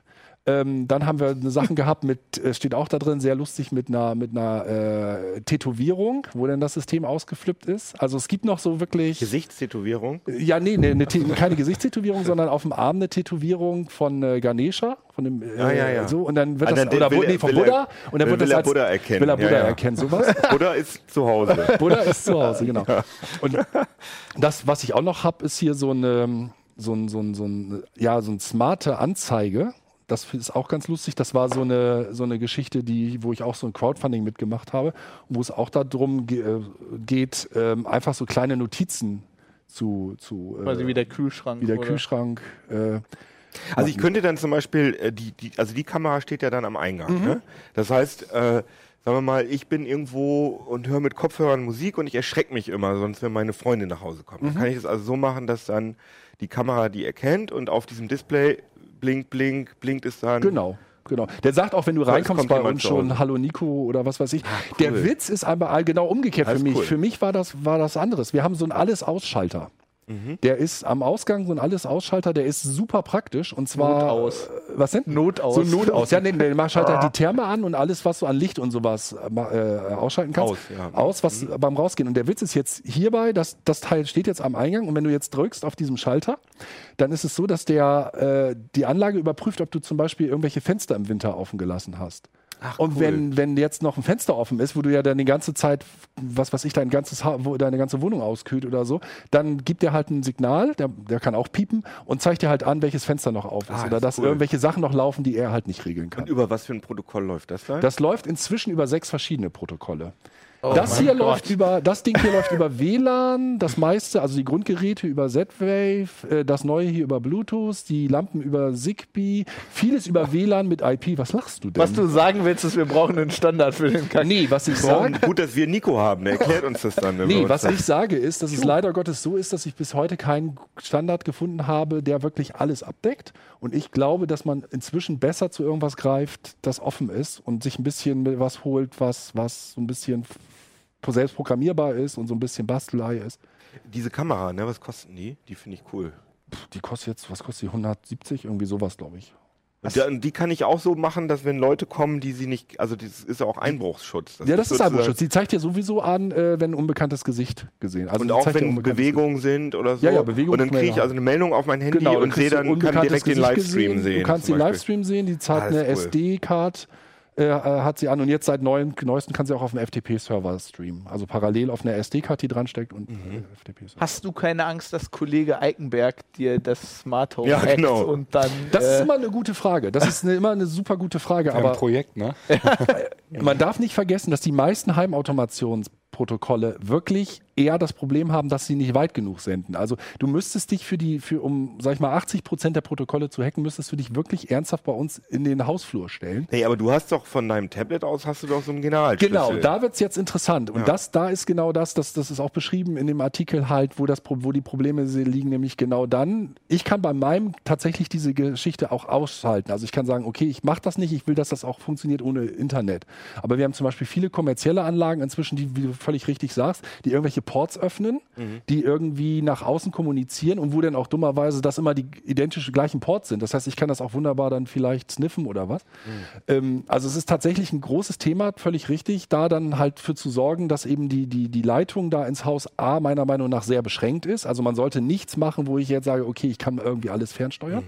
Ähm, dann haben wir Sachen gehabt mit, äh, steht auch da drin, sehr lustig mit einer, mit einer äh, Tätowierung, wo dann das System ausgeflippt ist. Also es gibt noch so wirklich. Gesichtstätowierung. Ja, nee, ne, ne, Tä- keine Gesichtstätowierung, sondern auf dem Arm eine Tätowierung von äh, Ganesha, von dem äh, Ah, ja, ja. so und dann wird Ah, das oder will Bu- er- nee, er- Buddha und dann wird das als Buddha erkennen. Will er Ja, Buddha ja. erkennen, sowas. (laughs) Oder ist zu Hause. (laughs) Buddha ist zu Hause, genau. Und das, was ich auch noch habe, ist hier so eine, so ein, so ein, so ein, ja, so ein smarte Anzeige. Das ist auch ganz lustig. Das war so eine, so eine Geschichte, die, wo ich auch so ein Crowdfunding mitgemacht habe, wo es auch darum ge äh, geht, ähm, einfach so kleine Notizen zu, zu äh, Quasi wie der Kühlschrank. wie der oder? Kühlschrank. Äh, Also ich könnte dann zum Beispiel, äh, die, die, also die Kamera steht ja dann am Eingang. Ne? Das heißt, äh, sagen wir mal, ich bin irgendwo und höre mit Kopfhörern Musik und ich erschrecke mich immer, sonst wenn meine Freundin nach Hause kommt. Dann kann ich es also so machen, dass dann die Kamera die erkennt und auf diesem Display blink, blink, blinkt es dann. Genau. Genau. Der sagt auch, wenn du reinkommst bei uns schon. Hallo Nico oder was weiß ich. cool. Der Witz ist aber genau umgekehrt Alles für mich. cool. Für mich war das, war das anderes. Wir haben so einen Alles-Ausschalter. Mhm. Der ist am Ausgang so ein Alles-Ausschalter, der ist super praktisch und zwar. Notaus. Äh, was denn? Notaus. So Notaus. Ja, nee, der macht schaltet halt die Therme an und alles, was du an Licht und sowas äh, äh, ausschalten kannst. Aus, ja. Mhm. Aus, was beim Rausgehen. Und der Witz ist jetzt hierbei, dass das Teil steht jetzt am Eingang und wenn du jetzt drückst auf diesem Schalter, dann ist es so, dass der äh, die Anlage überprüft, ob du zum Beispiel irgendwelche Fenster im Winter offen gelassen hast. Und cool. wenn, wenn jetzt noch ein Fenster offen ist, wo du ja dann die ganze Zeit, was weiß ich, dein ganzes ha wo deine ganze Wohnung auskühlt oder so, dann gibt der halt ein Signal, der, der kann auch piepen und zeigt dir halt an, welches Fenster noch auf ist. Ah, oder ist dass cool. irgendwelche Sachen noch laufen, die er halt nicht regeln kann. Und über was für ein Protokoll läuft das dann? Das läuft inzwischen über sechs verschiedene Protokolle. Oh das hier Gott. läuft über, das Ding hier läuft über WLAN, das meiste, also die Grundgeräte über Z-Wave, äh, das neue hier über Bluetooth, die Lampen über Zigbee, vieles über WLAN mit IP. Was lachst du denn? Was du sagen willst, ist, wir brauchen einen Standard für den Kack. nee, was ich sage, Gut, dass wir Nico haben, der erklärt uns das dann. Nee, was das- ich sage ist, dass es leider Gottes so ist, dass ich bis heute keinen Standard gefunden habe, der wirklich alles abdeckt. Und ich glaube, dass man inzwischen besser zu irgendwas greift, das offen ist und sich ein bisschen was holt, was, was so ein bisschen selbst programmierbar ist und so ein bisschen Bastelei ist. Diese Kamera, ne, was kosten die? Die finde ich cool. Die kostet jetzt, was kostet die? 170? Irgendwie sowas, glaube ich. Und die kann ich auch so machen, dass wenn Leute kommen, die sie nicht, also das ist ja auch Einbruchsschutz. ja, das ist Einbruchschutz. Die zeigt dir sowieso an, äh, wenn ein unbekanntes Gesicht gesehen. Also Und die auch zeigt wenn Bewegungen sind oder so. Ja, ja, Bewegungen Und dann kriege ich also eine Meldung auf mein Handy Genau, und sehe dann, kann direkt den Gesicht Livestream gesehen. sehen. Du kannst den. Livestream sehen, die zahlt Ah, eine das cool. SD-Card, äh, äh, hat sie an und jetzt seit neuen, neuesten kann sie auch auf dem FTP-Server streamen. Also parallel auf einer SD-Card, die dran steckt und Mhm. äh, FTP-Server. Hast du keine Angst, dass Kollege Eikenberg dir das Smart Home Ja, hackt genau. und dann. Das ist äh, immer eine gute Frage. Das ist eine, immer eine super gute Frage. Haben ein Aber Projekt, ne? (laughs) man darf nicht vergessen, dass die meisten Heimautomationsprotokolle wirklich eher das Problem haben, dass sie nicht weit genug senden. Also du müsstest dich für die, für um, sag ich mal, 80 Prozent der Protokolle zu hacken, müsstest du dich wirklich ernsthaft bei uns in den Hausflur stellen. Nee, aber du hast doch von deinem Tablet aus hast du doch so einen Generalschlüssel. Genau, da wird's jetzt interessant. Und Ja. das, da ist genau das, das, das ist auch beschrieben in dem Artikel halt, wo, das, wo die Probleme liegen, nämlich genau dann. Ich kann bei meinem tatsächlich diese Geschichte auch ausschalten. Also ich kann sagen, okay, ich mache das nicht, ich will, dass das auch funktioniert ohne Internet. Aber wir haben zum Beispiel viele kommerzielle Anlagen inzwischen, die, wie du völlig richtig sagst, die irgendwelche Ports öffnen, die irgendwie nach außen kommunizieren und wo dann auch dummerweise das immer die identische gleichen Ports sind. Das heißt, ich kann das auch wunderbar dann vielleicht sniffen oder was. Ähm, also es ist tatsächlich ein großes Thema, völlig richtig, da dann halt für zu sorgen, dass eben die, die, die Leitung da ins Haus A meiner Meinung nach sehr beschränkt ist. Also man sollte nichts machen, wo ich jetzt sage, okay, ich kann irgendwie alles fernsteuern.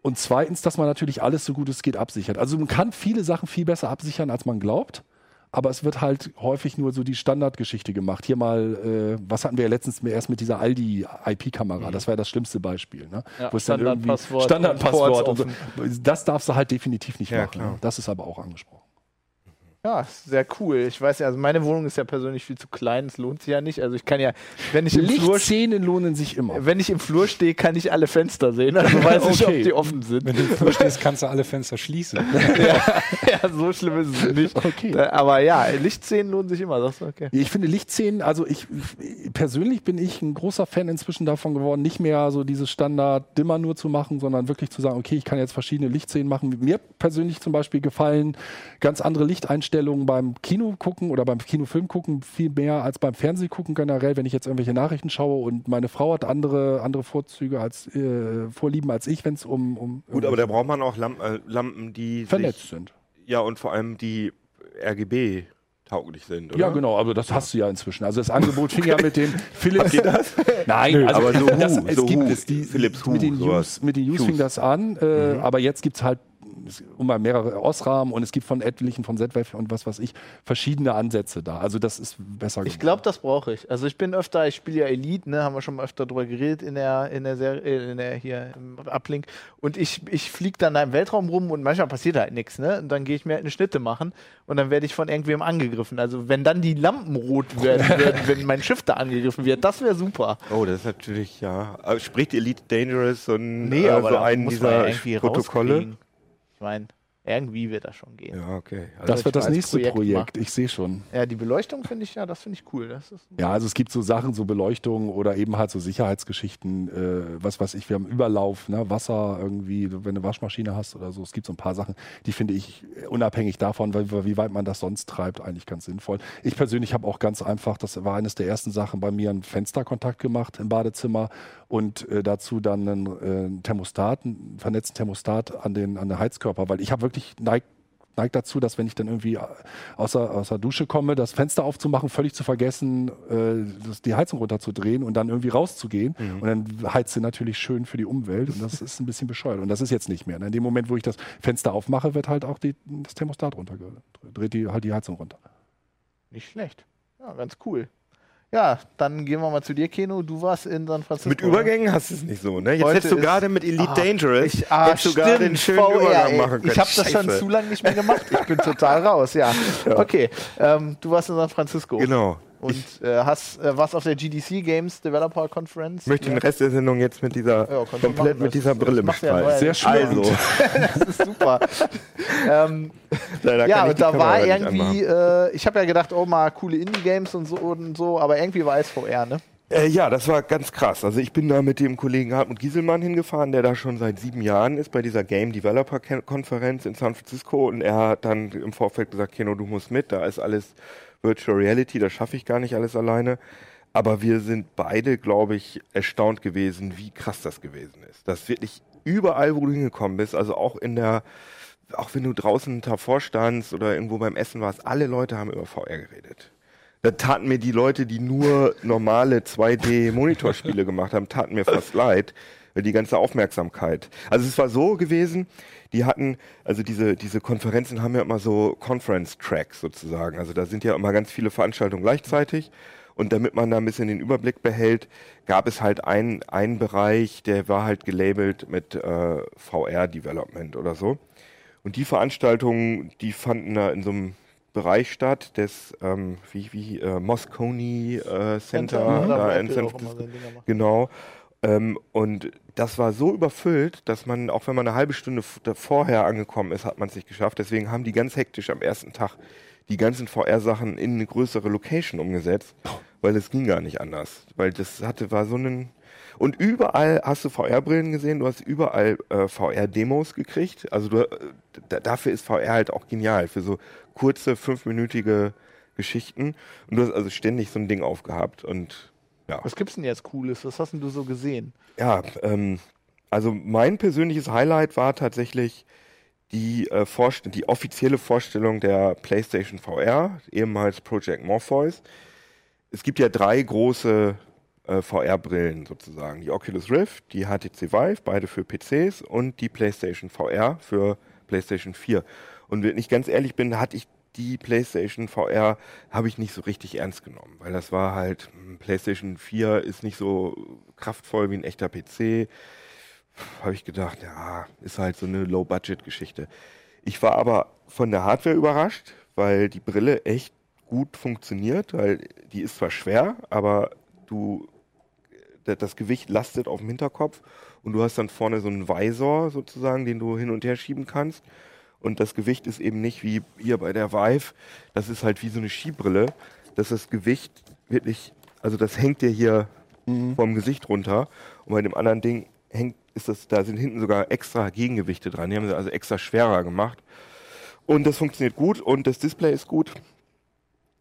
Und zweitens, dass man natürlich alles so gut es geht absichert. Also man kann viele Sachen viel besser absichern, als man glaubt. Aber es wird halt häufig nur so die Standardgeschichte gemacht. Hier mal, äh, was hatten wir ja letztens erst mit dieser Aldi-IP-Kamera? Das war ja das schlimmste Beispiel. Ne? Ja, Wo es dann irgendwie- Standardpasswort und und so. Das darfst du halt definitiv nicht Ja, machen. klar. Ne? Das ist aber auch angesprochen. Ja, sehr cool. Ich weiß ja, also meine Wohnung ist ja persönlich viel zu klein, es lohnt sich ja nicht. Also ich kann ja, wenn ich im Flur Lichtszenen lohnen sich immer. wenn ich im Flur stehe, kann ich alle Fenster sehen. Also (laughs) weiß ich, Okay. ob die offen sind. Wenn du im Flur (laughs) stehst, kannst du alle Fenster schließen. (laughs) ja, so schlimm ist es nicht. Okay. Da, aber ja, Lichtszenen lohnen sich immer. Das ist okay. Ich finde Lichtszenen, also ich persönlich bin ich ein großer Fan inzwischen davon geworden, nicht mehr so dieses Standard-Dimmer nur zu machen, sondern wirklich zu sagen, okay, ich kann jetzt verschiedene Lichtszenen machen. Mir persönlich zum Beispiel gefallen ganz andere Lichteinstellungen beim Kino gucken oder beim Kinofilm gucken viel mehr als beim Fernseh gucken generell, wenn ich jetzt irgendwelche Nachrichten schaue und meine Frau hat andere, andere Vorzüge als äh, Vorlieben als ich, wenn es um, um Gut, aber da braucht man auch Lamp äh, Lampen, die vernetzt sich, sind. ja und vor allem die RGB tauglich sind, oder? Ja, genau, also das hast du ja inzwischen. Also das Angebot fing ja mit dem Philips. Ihr das? Nein, Nö, also aber so das, Hue, es so gibt Hue, es. Die, Philips Hue, mit den sowas. Hughes, mit den Hughes Hughes. fing das an, äh, aber jetzt gibt es halt um mal mehrere Osrahmen und es gibt von etlichen, von Z-Wave und was weiß ich, verschiedene Ansätze da. Also das ist besser Ich glaube, das brauche ich. Also ich bin öfter, ich spiele ja Elite, ne, haben wir schon mal öfter drüber geredet in der, in der Serie, äh, in der hier im Uplink. Und ich, ich fliege dann da im Weltraum rum und manchmal passiert halt nichts, ne? Und dann gehe ich mir halt eine Schnitte machen und dann werde ich von irgendwem angegriffen. Also wenn dann die Lampen rot werden (laughs) würden, wenn mein Schiff da angegriffen wird, das wäre super. Oh, das ist natürlich, ja. Spricht Elite Dangerous und Nee, äh, aber so einen ja dieser irgendwie Protokolle? Ich meine, irgendwie wird das schon gehen. Ja, okay. Also, Das wird das nächste Projekt Projekt, ich sehe schon. Ja, die Beleuchtung finde ich, ja, das finde ich cool. Das ist Ja, also es gibt so Sachen, so Beleuchtung oder eben halt so Sicherheitsgeschichten, äh, was weiß ich, wir haben Überlauf, ne, Wasser irgendwie, wenn du eine Waschmaschine hast oder so. Es gibt so ein paar Sachen, die finde ich unabhängig davon, wie, wie weit man das sonst treibt, eigentlich ganz sinnvoll. Ich persönlich habe auch ganz einfach, das war eines der ersten Sachen bei mir, einen Fensterkontakt gemacht im Badezimmer und äh, dazu dann einen, äh, Thermostat, einen vernetzten Thermostat an den, an den Heizkörper, weil ich habe wirklich neigt neigt dazu, dass wenn ich dann irgendwie außer, außer Dusche komme, das Fenster aufzumachen, völlig zu vergessen, äh, die Heizung runterzudrehen und dann irgendwie rauszugehen. Und dann heizt sie natürlich schön für die Umwelt und das (laughs) ist ein bisschen bescheuert. Und das ist jetzt nicht mehr. Ne? In dem Moment, wo ich das Fenster aufmache, wird halt auch die, das Thermostat runtergedreht, dreht die, halt die Heizung runter. nicht schlecht. Ja, ganz cool. Ja, dann gehen wir mal zu dir, Keno. Du warst in San Francisco. Mit ne? Übergängen hast du es nicht so, ne? Jetzt Heute hättest du gerade mit Elite Ah, Dangerous, Ich, ah, hättest du gerade stimmt, schönen VR, Übergang ey. machen können. Ich habe das schon zu lange nicht mehr gemacht. Ich bin total raus, ja. (laughs) Okay, ähm, du warst in San Francisco Genau. Und äh, hast, äh, warst auf der GDC Games Developer Conference. Ich möchte den ja. Rest der Sendung jetzt mit dieser, Ja, komplett machen. mit dieser Das- Brille ja bestreiten. neuer- Sehr schön. Also, (laughs) das ist super. ähm, leider ja, kann ich und da Kamera war irgendwie, äh, ich habe ja gedacht, oh mal coole Indie-Games und so und so, aber irgendwie war es VR, ne? Äh, ja, das war ganz krass. Also ich bin da mit dem Kollegen Hartmut Gieselmann hingefahren, der da schon seit sieben Jahren ist bei dieser Game Developer Konferenz in San Francisco und er hat dann im Vorfeld gesagt, Keno, du musst mit, da ist alles Virtual Reality, das schaffe ich gar nicht alles alleine. Aber wir sind beide, glaube ich, erstaunt gewesen, wie krass das gewesen ist. Das wirklich überall, wo du hingekommen bist, also auch in der, auch wenn du draußen davor standst oder irgendwo beim Essen warst, alle Leute haben über VR geredet. Da taten mir die Leute, die nur normale 2D-Monitorspiele gemacht haben, taten mir fast leid, die ganze Aufmerksamkeit. Also es war so gewesen, die hatten, also diese, diese Konferenzen haben ja immer so Conference-Tracks sozusagen. Also da sind ja immer ganz viele Veranstaltungen gleichzeitig. Und damit man da ein bisschen den Überblick behält, gab es halt einen, einen Bereich, der war halt gelabelt mit äh, VR-Development oder so. Und die Veranstaltungen, die fanden da in so einem Bereich statt, des ähm, wie, wie äh, Moscone äh, Center, oder da wo in San Francisco. Genau. Ähm, und das war so überfüllt, dass man, auch wenn man eine halbe Stunde vorher angekommen ist, hat man es nicht geschafft. Deswegen haben die ganz hektisch am ersten Tag die ganzen VR-Sachen in eine größere Location umgesetzt, weil es ging gar nicht anders. Weil das hatte, war so ein. Und überall hast du VR-Brillen gesehen, du hast überall äh, VR-Demos gekriegt. Also du, äh, da, dafür ist VR halt auch genial, für so kurze, fünfminütige Geschichten. Und du hast also ständig so ein Ding aufgehabt und ja. Was gibt's denn jetzt Cooles? Was hast denn du so gesehen? Ja, ähm, also mein persönliches Highlight war tatsächlich die, äh, Vorst die offizielle Vorstellung der PlayStation VR, ehemals Project Morpheus. Es gibt ja drei große äh, VR-Brillen sozusagen. Die Oculus Rift, die HTC Vive, beide für PCs und die PlayStation VR für PlayStation 4. Und wenn ich ganz ehrlich bin, hatte ich die PlayStation VR habe ich nicht so richtig ernst genommen, weil das war halt, hm, PlayStation 4 ist nicht so kraftvoll wie ein echter PC. Habe ich gedacht, ja, ist halt so eine Low-Budget-Geschichte. Ich war aber von der Hardware überrascht, weil die Brille echt gut funktioniert, weil die ist zwar schwer, aber du das Gewicht lastet auf dem Hinterkopf und du hast dann vorne so einen Visor sozusagen, den du hin und her schieben kannst. Und das Gewicht ist eben nicht wie hier bei der Vive, das ist halt wie so eine Skibrille, dass das Gewicht wirklich, also das hängt dir hier vom Gesicht runter und bei dem anderen Ding hängt, ist das, da sind hinten sogar extra Gegengewichte dran, die haben sie also extra schwerer gemacht. Und das funktioniert gut und das Display ist gut.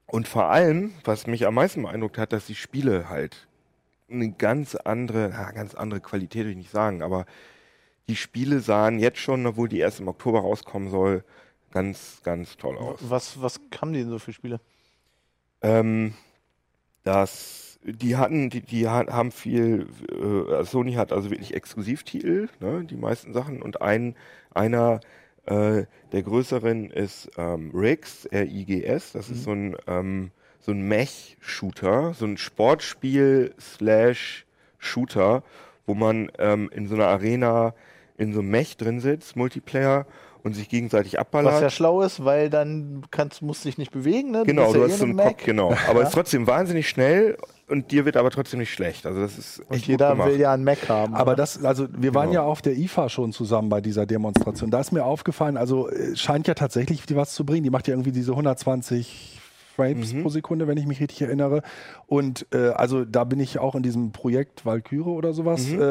Und vor allem, was mich am meisten beeindruckt hat, dass die Spiele halt eine ganz andere, na, ganz andere Qualität will ich nicht sagen, aber die Spiele sahen jetzt schon, obwohl die erst im Oktober rauskommen soll, ganz, ganz toll aus. Was, was haben die denn so für Spiele? Ähm, das, die hatten, die, die ha- haben viel, äh, Sony hat also wirklich Exklusivtitel, ne, die meisten Sachen und ein, einer äh, der größeren ist ähm, Riggs, R-I-G-S, das ist so ein, ähm, so ein Mech-Shooter, so ein Sportspiel slash Shooter, wo man ähm, in so einer Arena in so einem Mech drin sitzt, Multiplayer, und sich gegenseitig abballert. Was ja schlau ist, weil dann kannst, musst du dich nicht bewegen, ne? Genau, du ja hast eh so in einen Kopf, genau. (laughs) Aber Ja. es ist trotzdem wahnsinnig schnell und dir wird aber trotzdem nicht schlecht. Also das ist echt Und jeder will ja einen Mac haben. Aber oder? das, also wir waren Genau. ja auf der IFA schon zusammen bei dieser Demonstration. Da ist mir aufgefallen, also äh, scheint ja tatsächlich die was zu bringen. Die macht ja irgendwie diese 120 Frames Mhm. pro Sekunde, wenn ich mich richtig erinnere. Und äh, also da bin ich auch in diesem Projekt Valkyrie oder sowas Mhm. äh,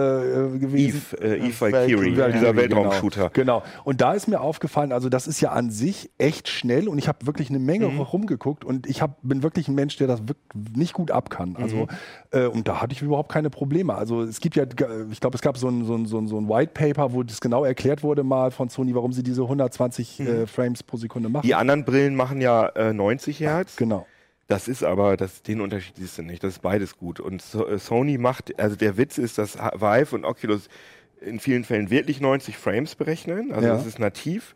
äh, gewesen. Eve, äh, Eve Valkyrie, Valkyrie, dieser Genau. Weltraumshooter. Genau. Und da ist mir aufgefallen, also das ist ja an sich echt schnell und ich habe wirklich eine Menge Mhm. rumgeguckt und ich hab, bin wirklich ein Mensch, der das wirklich nicht gut ab kann. Mhm. Also äh, und da hatte ich überhaupt keine Probleme. Also es gibt ja, ich glaube, es gab so ein, so, ein, so, ein, so ein White Paper, wo das genau erklärt wurde mal von Sony, warum sie diese 120 äh, Frames pro Sekunde machen. Mhm. Die anderen Brillen machen ja äh, 90 Hertz. Genau. Das ist aber, das, den Unterschied siehst du nicht. Das ist beides gut. Und so, äh, Sony macht, also der Witz ist, dass Vive und Oculus in vielen Fällen wirklich 90 Frames berechnen. Also Ja. das ist nativ.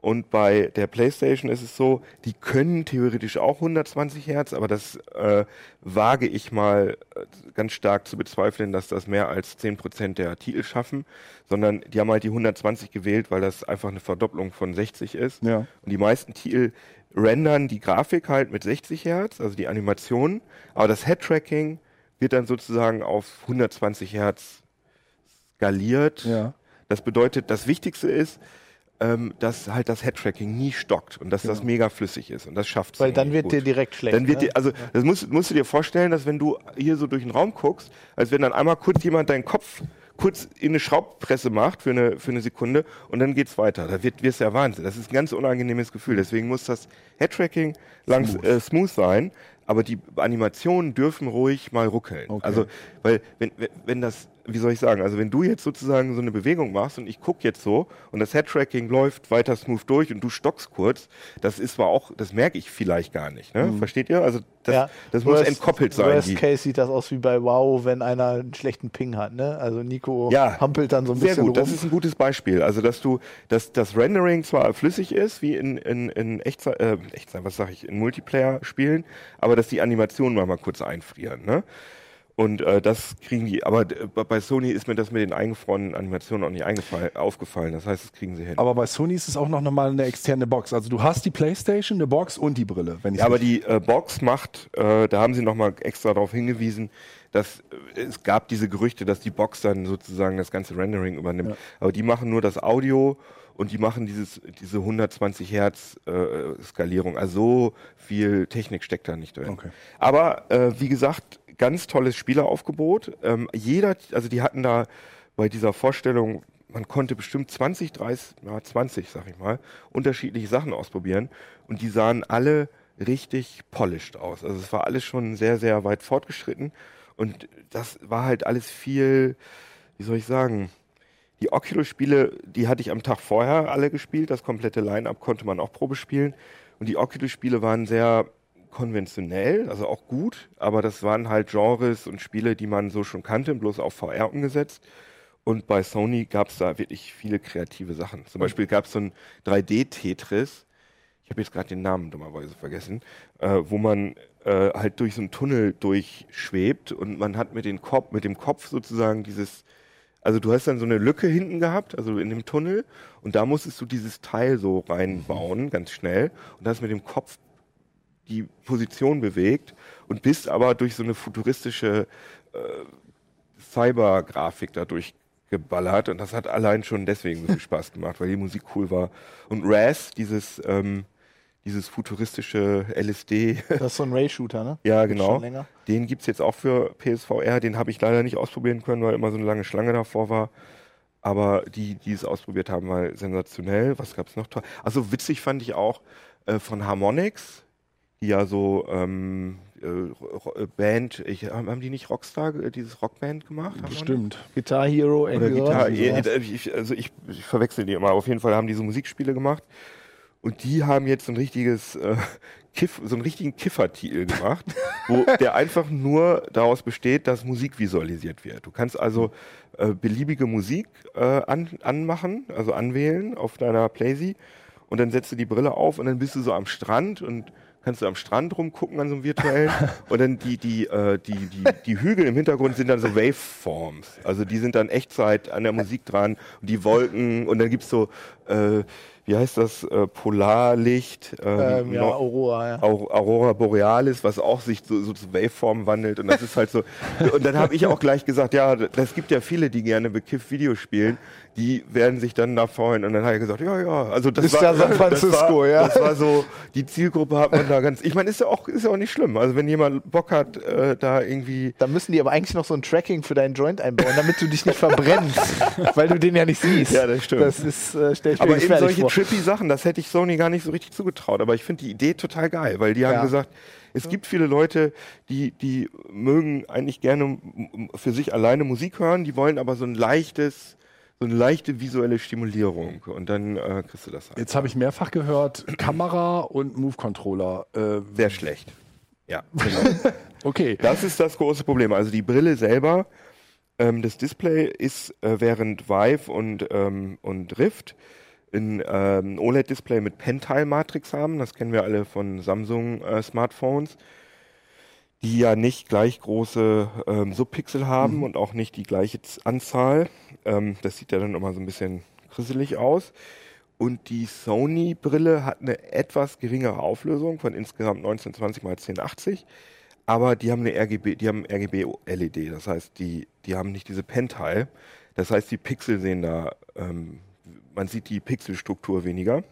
Und bei der PlayStation ist es so, die können theoretisch auch 120 Hertz, aber das äh, wage ich mal äh, ganz stark zu bezweifeln, dass das mehr als 10% der Titel schaffen, sondern die haben halt die 120 gewählt, weil das einfach eine Verdopplung von 60 ist. Ja. Und die meisten Titel rendern die Grafik halt mit 60 Hertz, also die Animation, aber das Head-Tracking wird dann sozusagen auf 120 Hertz skaliert. Ja. Das bedeutet, das Wichtigste ist, ähm, dass halt das Head-Tracking nie stockt und dass das mega flüssig ist und das schafft weil dann wird gut. dir direkt schlecht. Dann wird ne? dir, also das musst, musst du dir vorstellen, dass wenn du hier so durch den Raum guckst, als wenn dann einmal kurz jemand deinen Kopf kurz in eine Schraubpresse macht für eine, für eine Sekunde und dann geht's weiter. Da wird wirst du ja Wahnsinn. Das ist ein ganz unangenehmes Gefühl. Deswegen muss das Headtracking langs smooth. Äh, smooth sein, aber die Animationen dürfen ruhig mal ruckeln. Okay. Also, weil wenn- wenn das, wie soll ich sagen, also wenn du jetzt sozusagen so eine Bewegung machst und ich guck jetzt so und das Headtracking läuft weiter smooth durch und du stockst kurz, das ist zwar auch, das merke ich vielleicht gar nicht. Ne? Versteht ihr? Also das, ja. das muss Worst- entkoppelt sein. Worst Case sieht das aus wie bei WoW, wenn einer einen schlechten Ping hat. Ne? Also Nico Ja, hampelt dann so ein Sehr bisschen gut, rum. das ist ein gutes Beispiel. Also, dass du, dass das Rendering zwar flüssig ist, wie in, in, in Echtzeit, äh, Echtzeit, was sag ich, in Multiplayer-Spielen, aber dass die Animationen mal, mal kurz einfrieren, ne? Und äh, das kriegen die, aber äh, bei Sony ist mir das mit den eingefrorenen Animationen auch nicht aufgefallen. Das heißt, das kriegen sie hin. Aber bei Sony ist es auch noch mal eine externe Box. Also du hast die Playstation, eine Box und die Brille. Wenn Ja, aber die äh, Box macht, äh, da haben sie nochmal extra darauf hingewiesen, dass äh, es gab diese Gerüchte, dass die Box dann sozusagen das ganze Rendering übernimmt. Aber die machen nur das Audio und die machen dieses, diese 120 Hertz äh, Skalierung. Also so viel Technik steckt da nicht drin. Okay. Aber äh, wie gesagt, ganz tolles Spieleraufgebot. Ähm, jeder, also die hatten da bei dieser Vorstellung, man konnte bestimmt 20, 30, ja 20, sag ich mal, unterschiedliche Sachen ausprobieren und die sahen alle richtig polished aus. Also es war alles schon sehr, sehr weit fortgeschritten und das war halt alles viel, wie soll ich sagen, die Oculus-Spiele, die hatte ich am Tag vorher alle gespielt. Das komplette Line-Up konnte man auch Probe spielen. Und die Oculus-Spiele waren sehr konventionell, also auch gut, aber das waren halt Genres und Spiele, die man so schon kannte, bloß auf VR umgesetzt. Und bei Sony gab es da wirklich viele kreative Sachen. Zum Beispiel gab es so ein 3D-Tetris. ich habe jetzt gerade den Namen dummerweise vergessen, äh, wo man äh, halt durch so einen Tunnel durchschwebt und man hat mit, den Kopf, mit dem Kopf sozusagen dieses, also du hast dann so eine Lücke hinten gehabt, also in dem Tunnel und da musstest du dieses Teil so reinbauen, ganz schnell und hast mit dem Kopf die Position bewegt und bist aber durch so eine futuristische äh, Cyber-Grafik dadurch geballert und das hat allein schon deswegen so viel Spaß gemacht, weil die Musik cool war. Und Raz, dieses, ähm, dieses futuristische LSD, Das ist so ein Ray-Shooter, ne? ja genau, den gibt's jetzt auch für PSVR, den habe ich leider nicht ausprobieren können, weil immer so eine lange Schlange davor war. Aber die, die es ausprobiert haben, war sensationell. Was gab's noch? toll? Also witzig fand ich auch äh, von Harmonix, die ja so ähm, äh, äh, Band, ich, haben die nicht Rockstar, äh, dieses Rockband gemacht? Bestimmt. Guitar Hero, Oder Angry. Birds, eh, Ich, also ich, ich verwechsel die immer. Auf jeden Fall haben die so Musikspiele gemacht. Und die haben jetzt so ein richtiges äh, Kiff, so einen richtigen Kiffertitel gemacht, wo (laughs) der einfach nur daraus besteht, dass Musik visualisiert wird. Du kannst also äh, beliebige Musik äh, an, anmachen, also anwählen auf deiner Playsee und dann setzt du die Brille auf und dann bist du so am Strand und kannst du am Strand rumgucken an so einem virtuellen. (laughs) Und dann die, die, äh, die, die, die Hügel im Hintergrund sind dann so Waveforms. Also die sind dann Echtzeit an der Musik dran. Und die Wolken. Und dann gibt's so, äh, wie heißt das, äh, Polarlicht, äh, Ähm, ja, Aurora, ja. Au- Aurora Borealis, was auch sich so, so zu Waveformen wandelt und das ist halt so. (laughs) Und dann habe ich auch gleich gesagt, ja, das gibt ja viele, die gerne bekifft Videos spielen, die werden sich dann da freuen. Und dann habe ich gesagt, ja, ja, also das Mr. war San Francisco, (laughs) das war, ja. Das war so, die Zielgruppe hat man da ganz. Ich meine, ist ja auch ist ja auch nicht schlimm. Also wenn jemand Bock hat, äh, da irgendwie Da müssen die aber eigentlich noch so ein Tracking für deinen Joint einbauen, damit du dich nicht verbrennst, (laughs) weil du den ja nicht siehst. Ja, das stimmt. Das ist, äh, stell ich mir Aber gefährlich solche vor. Trippy Sachen, das hätte ich Sony gar nicht so richtig zugetraut. Aber ich finde die Idee total geil, weil die haben Ja. gesagt, es gibt viele Leute, die, die mögen eigentlich gerne für sich alleine Musik hören, die wollen aber so ein leichtes, so eine leichte visuelle Stimulierung. Und dann äh, kriegst du das. Jetzt habe ich mehrfach gehört, Kamera und Move-Controller. Äh, Sehr schlecht. Ja, genau. (laughs) okay. Das ist das große Problem. Also die Brille selber, ähm, das Display ist äh, während Vive und, ähm, und Rift ein ähm, OLED-Display mit Pentile-Matrix haben. Das kennen wir alle von Samsung-Smartphones, die ja nicht gleich große ähm, Subpixel haben und auch nicht die gleiche Anzahl. Ähm, das sieht ja dann immer so ein bisschen grisselig aus. Und die Sony-Brille hat eine etwas geringere Auflösung von insgesamt 1920 x 1080. Aber die haben eine RGB, die haben RGB-LED. Das heißt, die, die haben nicht diese Pentile. Das heißt, die Pixel sehen da, ähm, man sieht die Pixelstruktur weniger.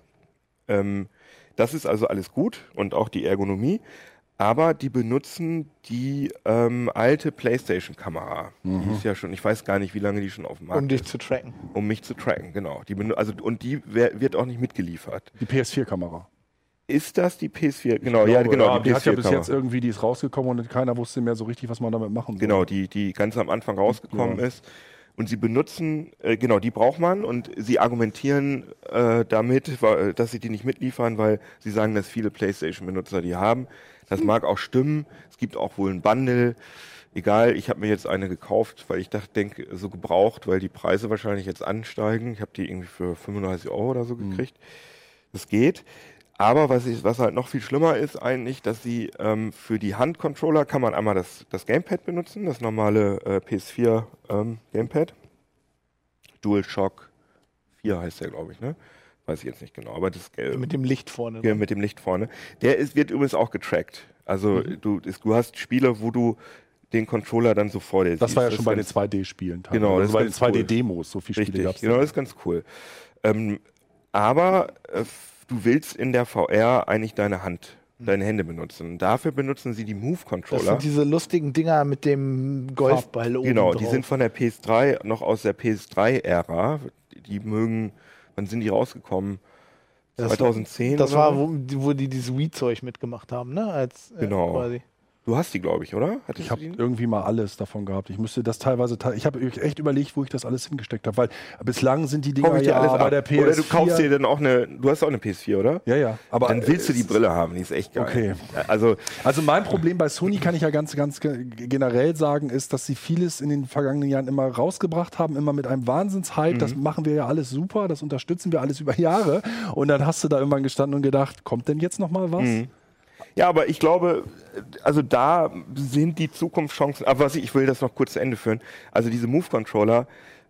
Ähm, das ist also alles gut und auch die Ergonomie. Aber die benutzen die ähm, alte PlayStation-Kamera. Die ist ja schon, ich weiß gar nicht, wie lange die schon auf dem Markt um dich ist, zu tracken. um mich zu tracken, genau. Die also, und die wird auch nicht mitgeliefert. Die PS4-Kamera. Ist das die PS4? Genau, ja, genau. die, hat ja bis PS4-Kamera. jetzt irgendwie, die ist rausgekommen und keiner wusste mehr so richtig, was man damit machen soll. Genau, die, die ganz am Anfang rausgekommen ist. Und sie benutzen, äh, genau, die braucht man und sie argumentieren äh, damit, dass sie die nicht mitliefern, weil sie sagen, dass viele PlayStation-Benutzer die haben. Das mag auch stimmen. Es gibt auch wohl ein Bundle. Egal, ich habe mir jetzt eine gekauft, weil ich dachte, denke, so gebraucht, weil die Preise wahrscheinlich jetzt ansteigen. Ich habe die irgendwie für 35 Euro oder so gekriegt. Das geht. Aber was, ich, was halt noch viel schlimmer ist eigentlich, dass sie ähm, für die Handcontroller kann man einmal das, das Gamepad benutzen, das normale äh, PS4 ähm, Gamepad. DualShock 4 heißt der, glaube ich, ne? Weiß ich jetzt nicht genau, aber das äh, Mit dem Licht vorne. ja, mit dem Licht vorne. Der ist, wird übrigens auch getrackt. Also Mhm. du, ist, du hast Spiele, wo du den Controller dann so vor dir siehst. Das war ja schon bei den ganz- 2D-Spielen. Genau, das also bei den ist ganz cool. 2D-Demos. So viele Spiele gab es. genau, das ist ganz cool. Ähm, aber äh, du willst in der VR eigentlich deine Hand, deine Hände benutzen. Dafür benutzen sie die Das Move-Controller. sind diese lustigen Dinger mit dem Golfball oben Genau, drauf. die sind von der PS3, noch aus der PS3-Ära. Die mögen, wann sind die rausgekommen? Das- 2010 Das oder war, wo, wo die dieses Wii-Zeug mitgemacht haben, ne? Als, äh, Genau. Quasi. Du hast die, glaube ich, oder? Hattest Ich habe irgendwie mal alles davon gehabt. Ich müsste das teilweise, te- ich habe echt überlegt, wo ich das alles hingesteckt habe, weil bislang sind die Dinger ja alles bei ab. der PS4. Oder du kaufst dir dann auch eine, du hast auch eine PS4, oder? ja, ja, aber Dann willst du die Brille haben, die ist echt geil. Okay. Also, Also mein Problem bei Sony kann ich ja ganz, ganz ge- generell sagen, ist, dass sie vieles in den vergangenen Jahren immer rausgebracht haben, immer mit einem Wahnsinnshype. Das machen wir ja alles super, das unterstützen wir alles über Jahre. Und dann hast du da irgendwann gestanden und gedacht, kommt denn jetzt noch mal was? Ja, aber ich glaube, also da sind die Zukunftschancen. Aber was ich, ich will das noch kurz zu Ende führen. Also diese Move-Controller,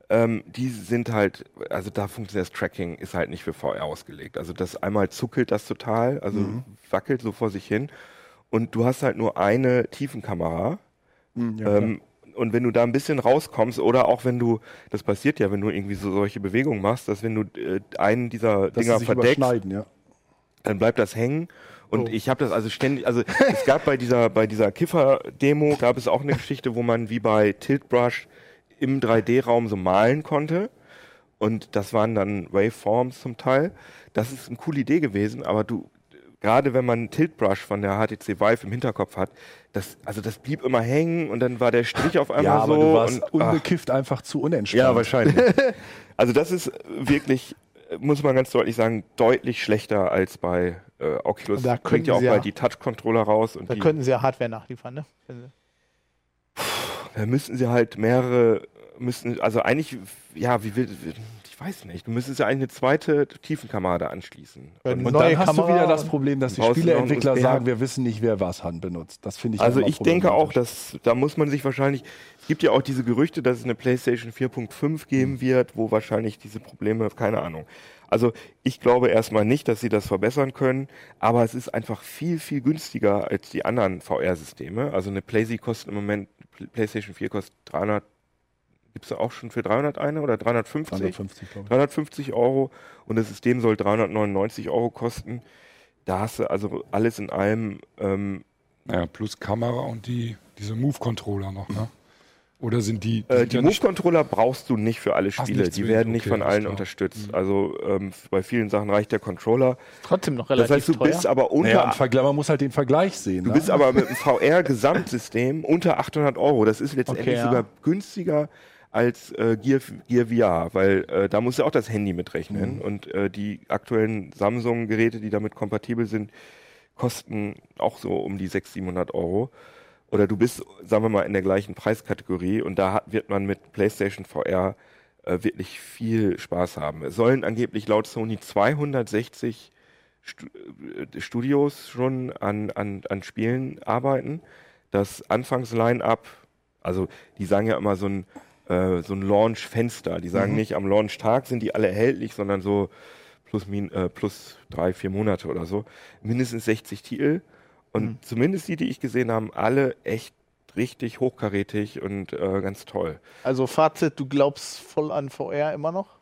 ähm, die sind halt, also da funktioniert das Tracking, ist halt nicht für VR ausgelegt. Also das einmal zuckelt das total, also wackelt so vor sich hin. Und du hast halt nur eine Tiefenkamera. Hm, ja, ähm, und wenn du da ein bisschen rauskommst, oder auch wenn du, das passiert ja, wenn du irgendwie so solche Bewegungen machst, dass wenn du äh, einen dieser dass Dinger verdeckst, ja. dann bleibt das hängen. Oh. Und ich habe das also ständig, also es gab bei dieser, bei dieser Kiffer-Demo, gab es auch eine Geschichte, wo man wie bei Tiltbrush im 3D-Raum so malen konnte. Und das waren dann Waveforms zum Teil. Das ist eine coole Idee gewesen, aber du, gerade wenn man Tiltbrush von der HTC Vive im Hinterkopf hat, das, also das blieb immer hängen und dann war der Strich auf einmal Ja, aber so. du warst und, ach, unbekifft einfach zu unentspannt. ja, wahrscheinlich. (laughs) also das ist wirklich, muss man ganz deutlich sagen, deutlich schlechter als bei äh, Oculus. Da könnten ja auch ja- bald die Touch-Controller raus und Da die, könnten sie ja Hardware nachliefern, ne? Da müssten sie halt mehrere, müssten, also eigentlich, ja, wie will, ich weiß nicht, du müsstest ja eigentlich eine zweite Tiefenkamera da anschließen. Und Und dann hast Kamera du wieder das Problem, dass die Spieleentwickler sagen, wir wissen nicht, wer was han benutzt. Das finde ich Also ich denke auch, dass da muss man sich wahrscheinlich, es gibt ja auch diese Gerüchte, dass es eine PlayStation 4.5 geben Hm. wird, wo wahrscheinlich diese Probleme, keine Ahnung. Also ich glaube erstmal nicht, dass sie das verbessern können, aber es ist einfach viel, viel günstiger als die anderen VR-Systeme. Also eine PlayStation kostet im Moment, PlayStation 4 kostet 300, gibt es auch schon für 300 eine oder 350? 350, glaube ich. 350 Euro und das System soll 399 Euro kosten. Da hast du also alles in allem ähm, Naja, plus Kamera und die, diese Move-Controller noch, ne? Oder sind die. Äh, sind die ja Move-Controller brauchst du nicht für alle Spiele. Die zwingend, werden nicht okay, von allen unterstützt. Mhm. Also ähm, bei vielen Sachen reicht der Controller. Trotzdem noch Das relativ heißt, du teuer. bist aber unter, Naja, Vergleich, man muss halt den Vergleich sehen. du ne? bist aber mit dem VR-Gesamtsystem unter 800 Euro. Das ist letztendlich Okay, ja. sogar günstiger als äh, Gear, Gear VR, weil äh, da musst du auch das Handy mitrechnen. Und äh, die aktuellen Samsung-Geräte, die damit kompatibel sind, kosten auch so um die 600, 700 Euro. Oder du bist, sagen wir mal, in der gleichen Preiskategorie und da hat, wird man mit PlayStation VR äh, wirklich viel Spaß haben. Es sollen angeblich laut Sony 260 Stu äh, Studios schon an, an, an Spielen arbeiten. Das Anfangs-Line-Up, also die sagen ja immer so ein, äh, so ein Launch-Fenster. Die sagen nicht, am Launch-Tag sind die alle erhältlich, sondern so plus, min, äh, plus drei, vier Monate oder so. Mindestens 60 Titel. Und zumindest die, die ich gesehen habe, alle echt richtig hochkarätig und äh, ganz toll. Also Fazit, du glaubst voll an VR immer noch?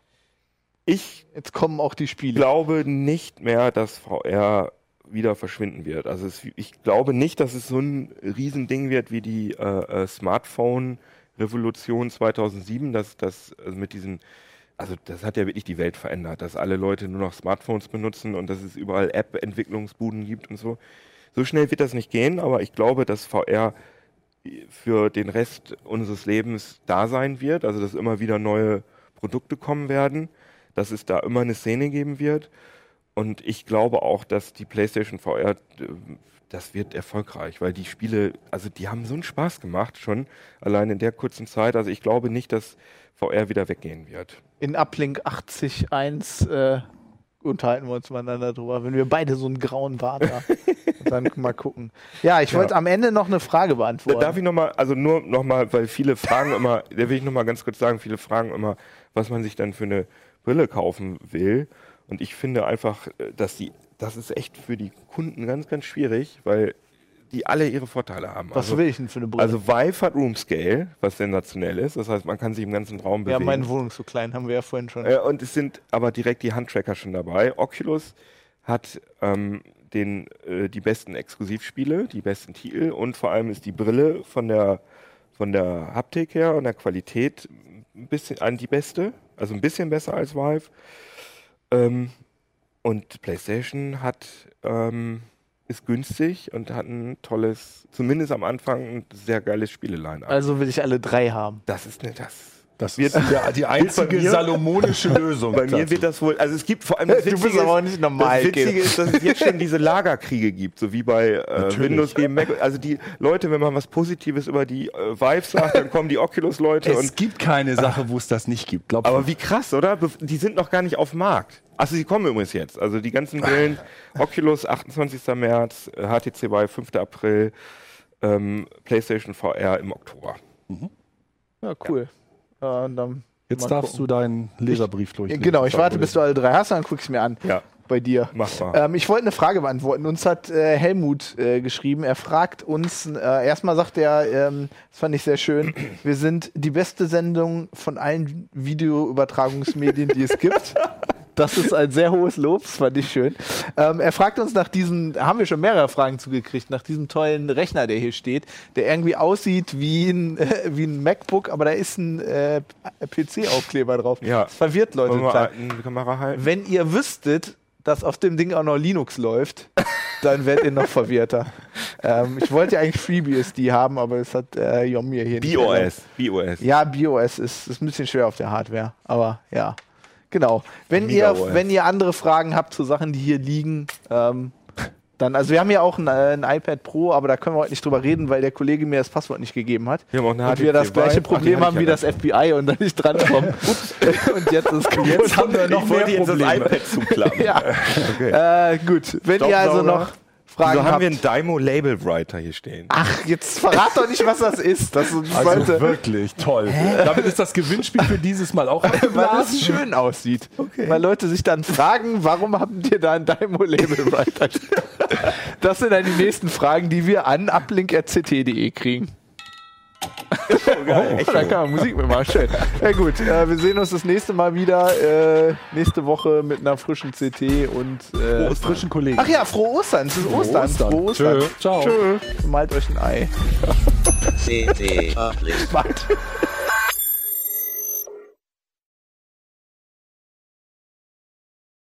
Ich Jetzt kommen auch die Spiele. glaube nicht mehr, dass VR wieder verschwinden wird. Also es, ich glaube nicht, dass es so ein Riesending wird wie die äh, äh, Smartphone-Revolution 2007, dass das also mit diesen, also das hat ja wirklich die Welt verändert, dass alle Leute nur noch Smartphones benutzen und dass es überall App-Entwicklungsbuden gibt und so. So schnell wird das nicht gehen, aber ich glaube, dass VR für den Rest unseres Lebens da sein wird, also dass immer wieder neue Produkte kommen werden, dass es da immer eine Szene geben wird. Und ich glaube auch, dass die PlayStation VR, äh, das wird erfolgreich, weil die Spiele, also die haben so einen Spaß gemacht schon, allein in der kurzen Zeit. Also ich glaube nicht, dass VR wieder weggehen wird. In Uplink 80.1 äh, unterhalten wir uns miteinander drüber, wenn wir beide so einen grauen Bart haben. (laughs) Dann mal gucken. Ja, ich wollte am Ende noch eine Frage beantworten. darf ich nochmal, also nur nochmal, weil viele fragen immer, da will ich nochmal ganz kurz sagen, viele fragen immer, was man sich dann für eine Brille kaufen will. Und ich finde einfach, äh, dass die, das ist echt für die Kunden ganz, ganz schwierig, weil die alle ihre Vorteile haben. Was also, will ich denn für eine Brille? also Vive hat Room Scale, was sensationell ist. Das heißt, man kann sich im ganzen Raum ja, bewegen. meine Wohnung ist so klein, haben wir ja vorhin schon. Äh, und es sind aber direkt die Handtracker schon dabei. Oculus hat ähm, den, äh, die besten Exklusivspiele, die besten Titel und vor allem ist die Brille von der, von der Haptik her und der Qualität ein bisschen an die beste, also ein bisschen besser als Vive. Ähm, und PlayStation hat ähm, ist günstig und hat ein tolles, zumindest am Anfang, ein sehr geiles Spieleline. Also will ich alle drei haben. das ist nicht das. Das Wird- ist ja die (laughs) einzige mir- salomonische (laughs) Lösung. Bei mir wird das wohl, also es gibt vor allem das Du bist Witzige aber auch ist- nicht normal, Das Witzige ist, dass es jetzt schon diese Lagerkriege gibt, so wie bei äh, Windows gegen Mac. Also die Leute, wenn man was Positives über die äh, Vive sagt, dann kommen die Oculus-Leute es und gibt keine Sache, wo es das nicht gibt. Glaub aber mir. wie krass, oder? Die sind noch gar nicht auf dem Markt. Also sie kommen übrigens jetzt. Also die ganzen Brillen, (laughs) Oculus 28. März, äh, HTC Vive 5. April, ähm, PlayStation VR im Oktober. Ja, cool. Äh, und dann Jetzt darfst gucken. du deinen Leserbrief durchlesen. Genau, ich warte, bis du alle drei hast, dann guck ich mir an. Ja, Bei dir. Ähm, ich wollte eine Frage beantworten. Uns hat äh, Helmut äh, geschrieben. Er fragt uns, äh, erstmal sagt er, ähm, das fand ich sehr schön, wir sind die beste Sendung von allen Videoübertragungsmedien, die es gibt. (laughs) Das ist ein sehr hohes Lob, das fand ich schön. Ähm, er fragt uns nach diesem, haben wir schon mehrere Fragen zugekriegt, nach diesem tollen Rechner, der hier steht, der irgendwie aussieht wie ein, äh, (laughs) wie ein MacBook, aber da ist ein äh, PC-Aufkleber drauf. Ja. Das verwirrt Leute wir Kamera halten? Wenn ihr wüsstet, dass auf dem Ding auch noch Linux läuft, (laughs) dann werdet ihr noch verwirrter. ähm, ich wollte ja eigentlich FreeBSD haben, aber das hat äh, Jom mir hier nicht erlaubt. BOS. BOS. Ja, BOS ist, ist ein bisschen schwer auf der Hardware, aber ja. Genau. Wenn ihr, wenn ihr andere Fragen habt zu Sachen, die hier liegen, ähm, dann, also wir haben ja auch ein, äh, ein iPad Pro, aber da können wir heute nicht drüber reden, weil der Kollege mir das Passwort nicht gegeben hat. Wir haben auch eine und wir das gleiche. Ach, Problem hatte haben wie das FBI und dann nicht drankommen. (laughs) (laughs) und jetzt ist Jetzt (laughs) haben wir noch ich mehr jetzt das Probleme. iPad zuklappen. ja. Okay. Äh, gut, wenn ihr also noch Fragen Wieso haben habt. wir einen Dymo Label Writer hier stehen? Ach, jetzt verrat doch nicht, was das ist. Das ist Also Leute, wirklich toll. Damit ist das Gewinnspiel für dieses Mal auch (laughs) weil es schön aussieht. Weil Leute sich dann fragen, warum habt ihr da ein Dymo-Label weiter? Das sind dann die nächsten Fragen, die wir an uplink.ct.de kriegen. (laughs) Oh, da kann man Musik mitmachen. Schön. Ja gut, äh, wir sehen uns das nächste Mal wieder. Äh, nächste Woche mit einer frischen CT und äh, frischen Kollegen. Ach ja, frohe Ostern. Es ist Ostern. Ostern. Frohe Ostern. Tschö. Ciao. Tschö. Malt euch ein Ei. CT. (laughs) Macht.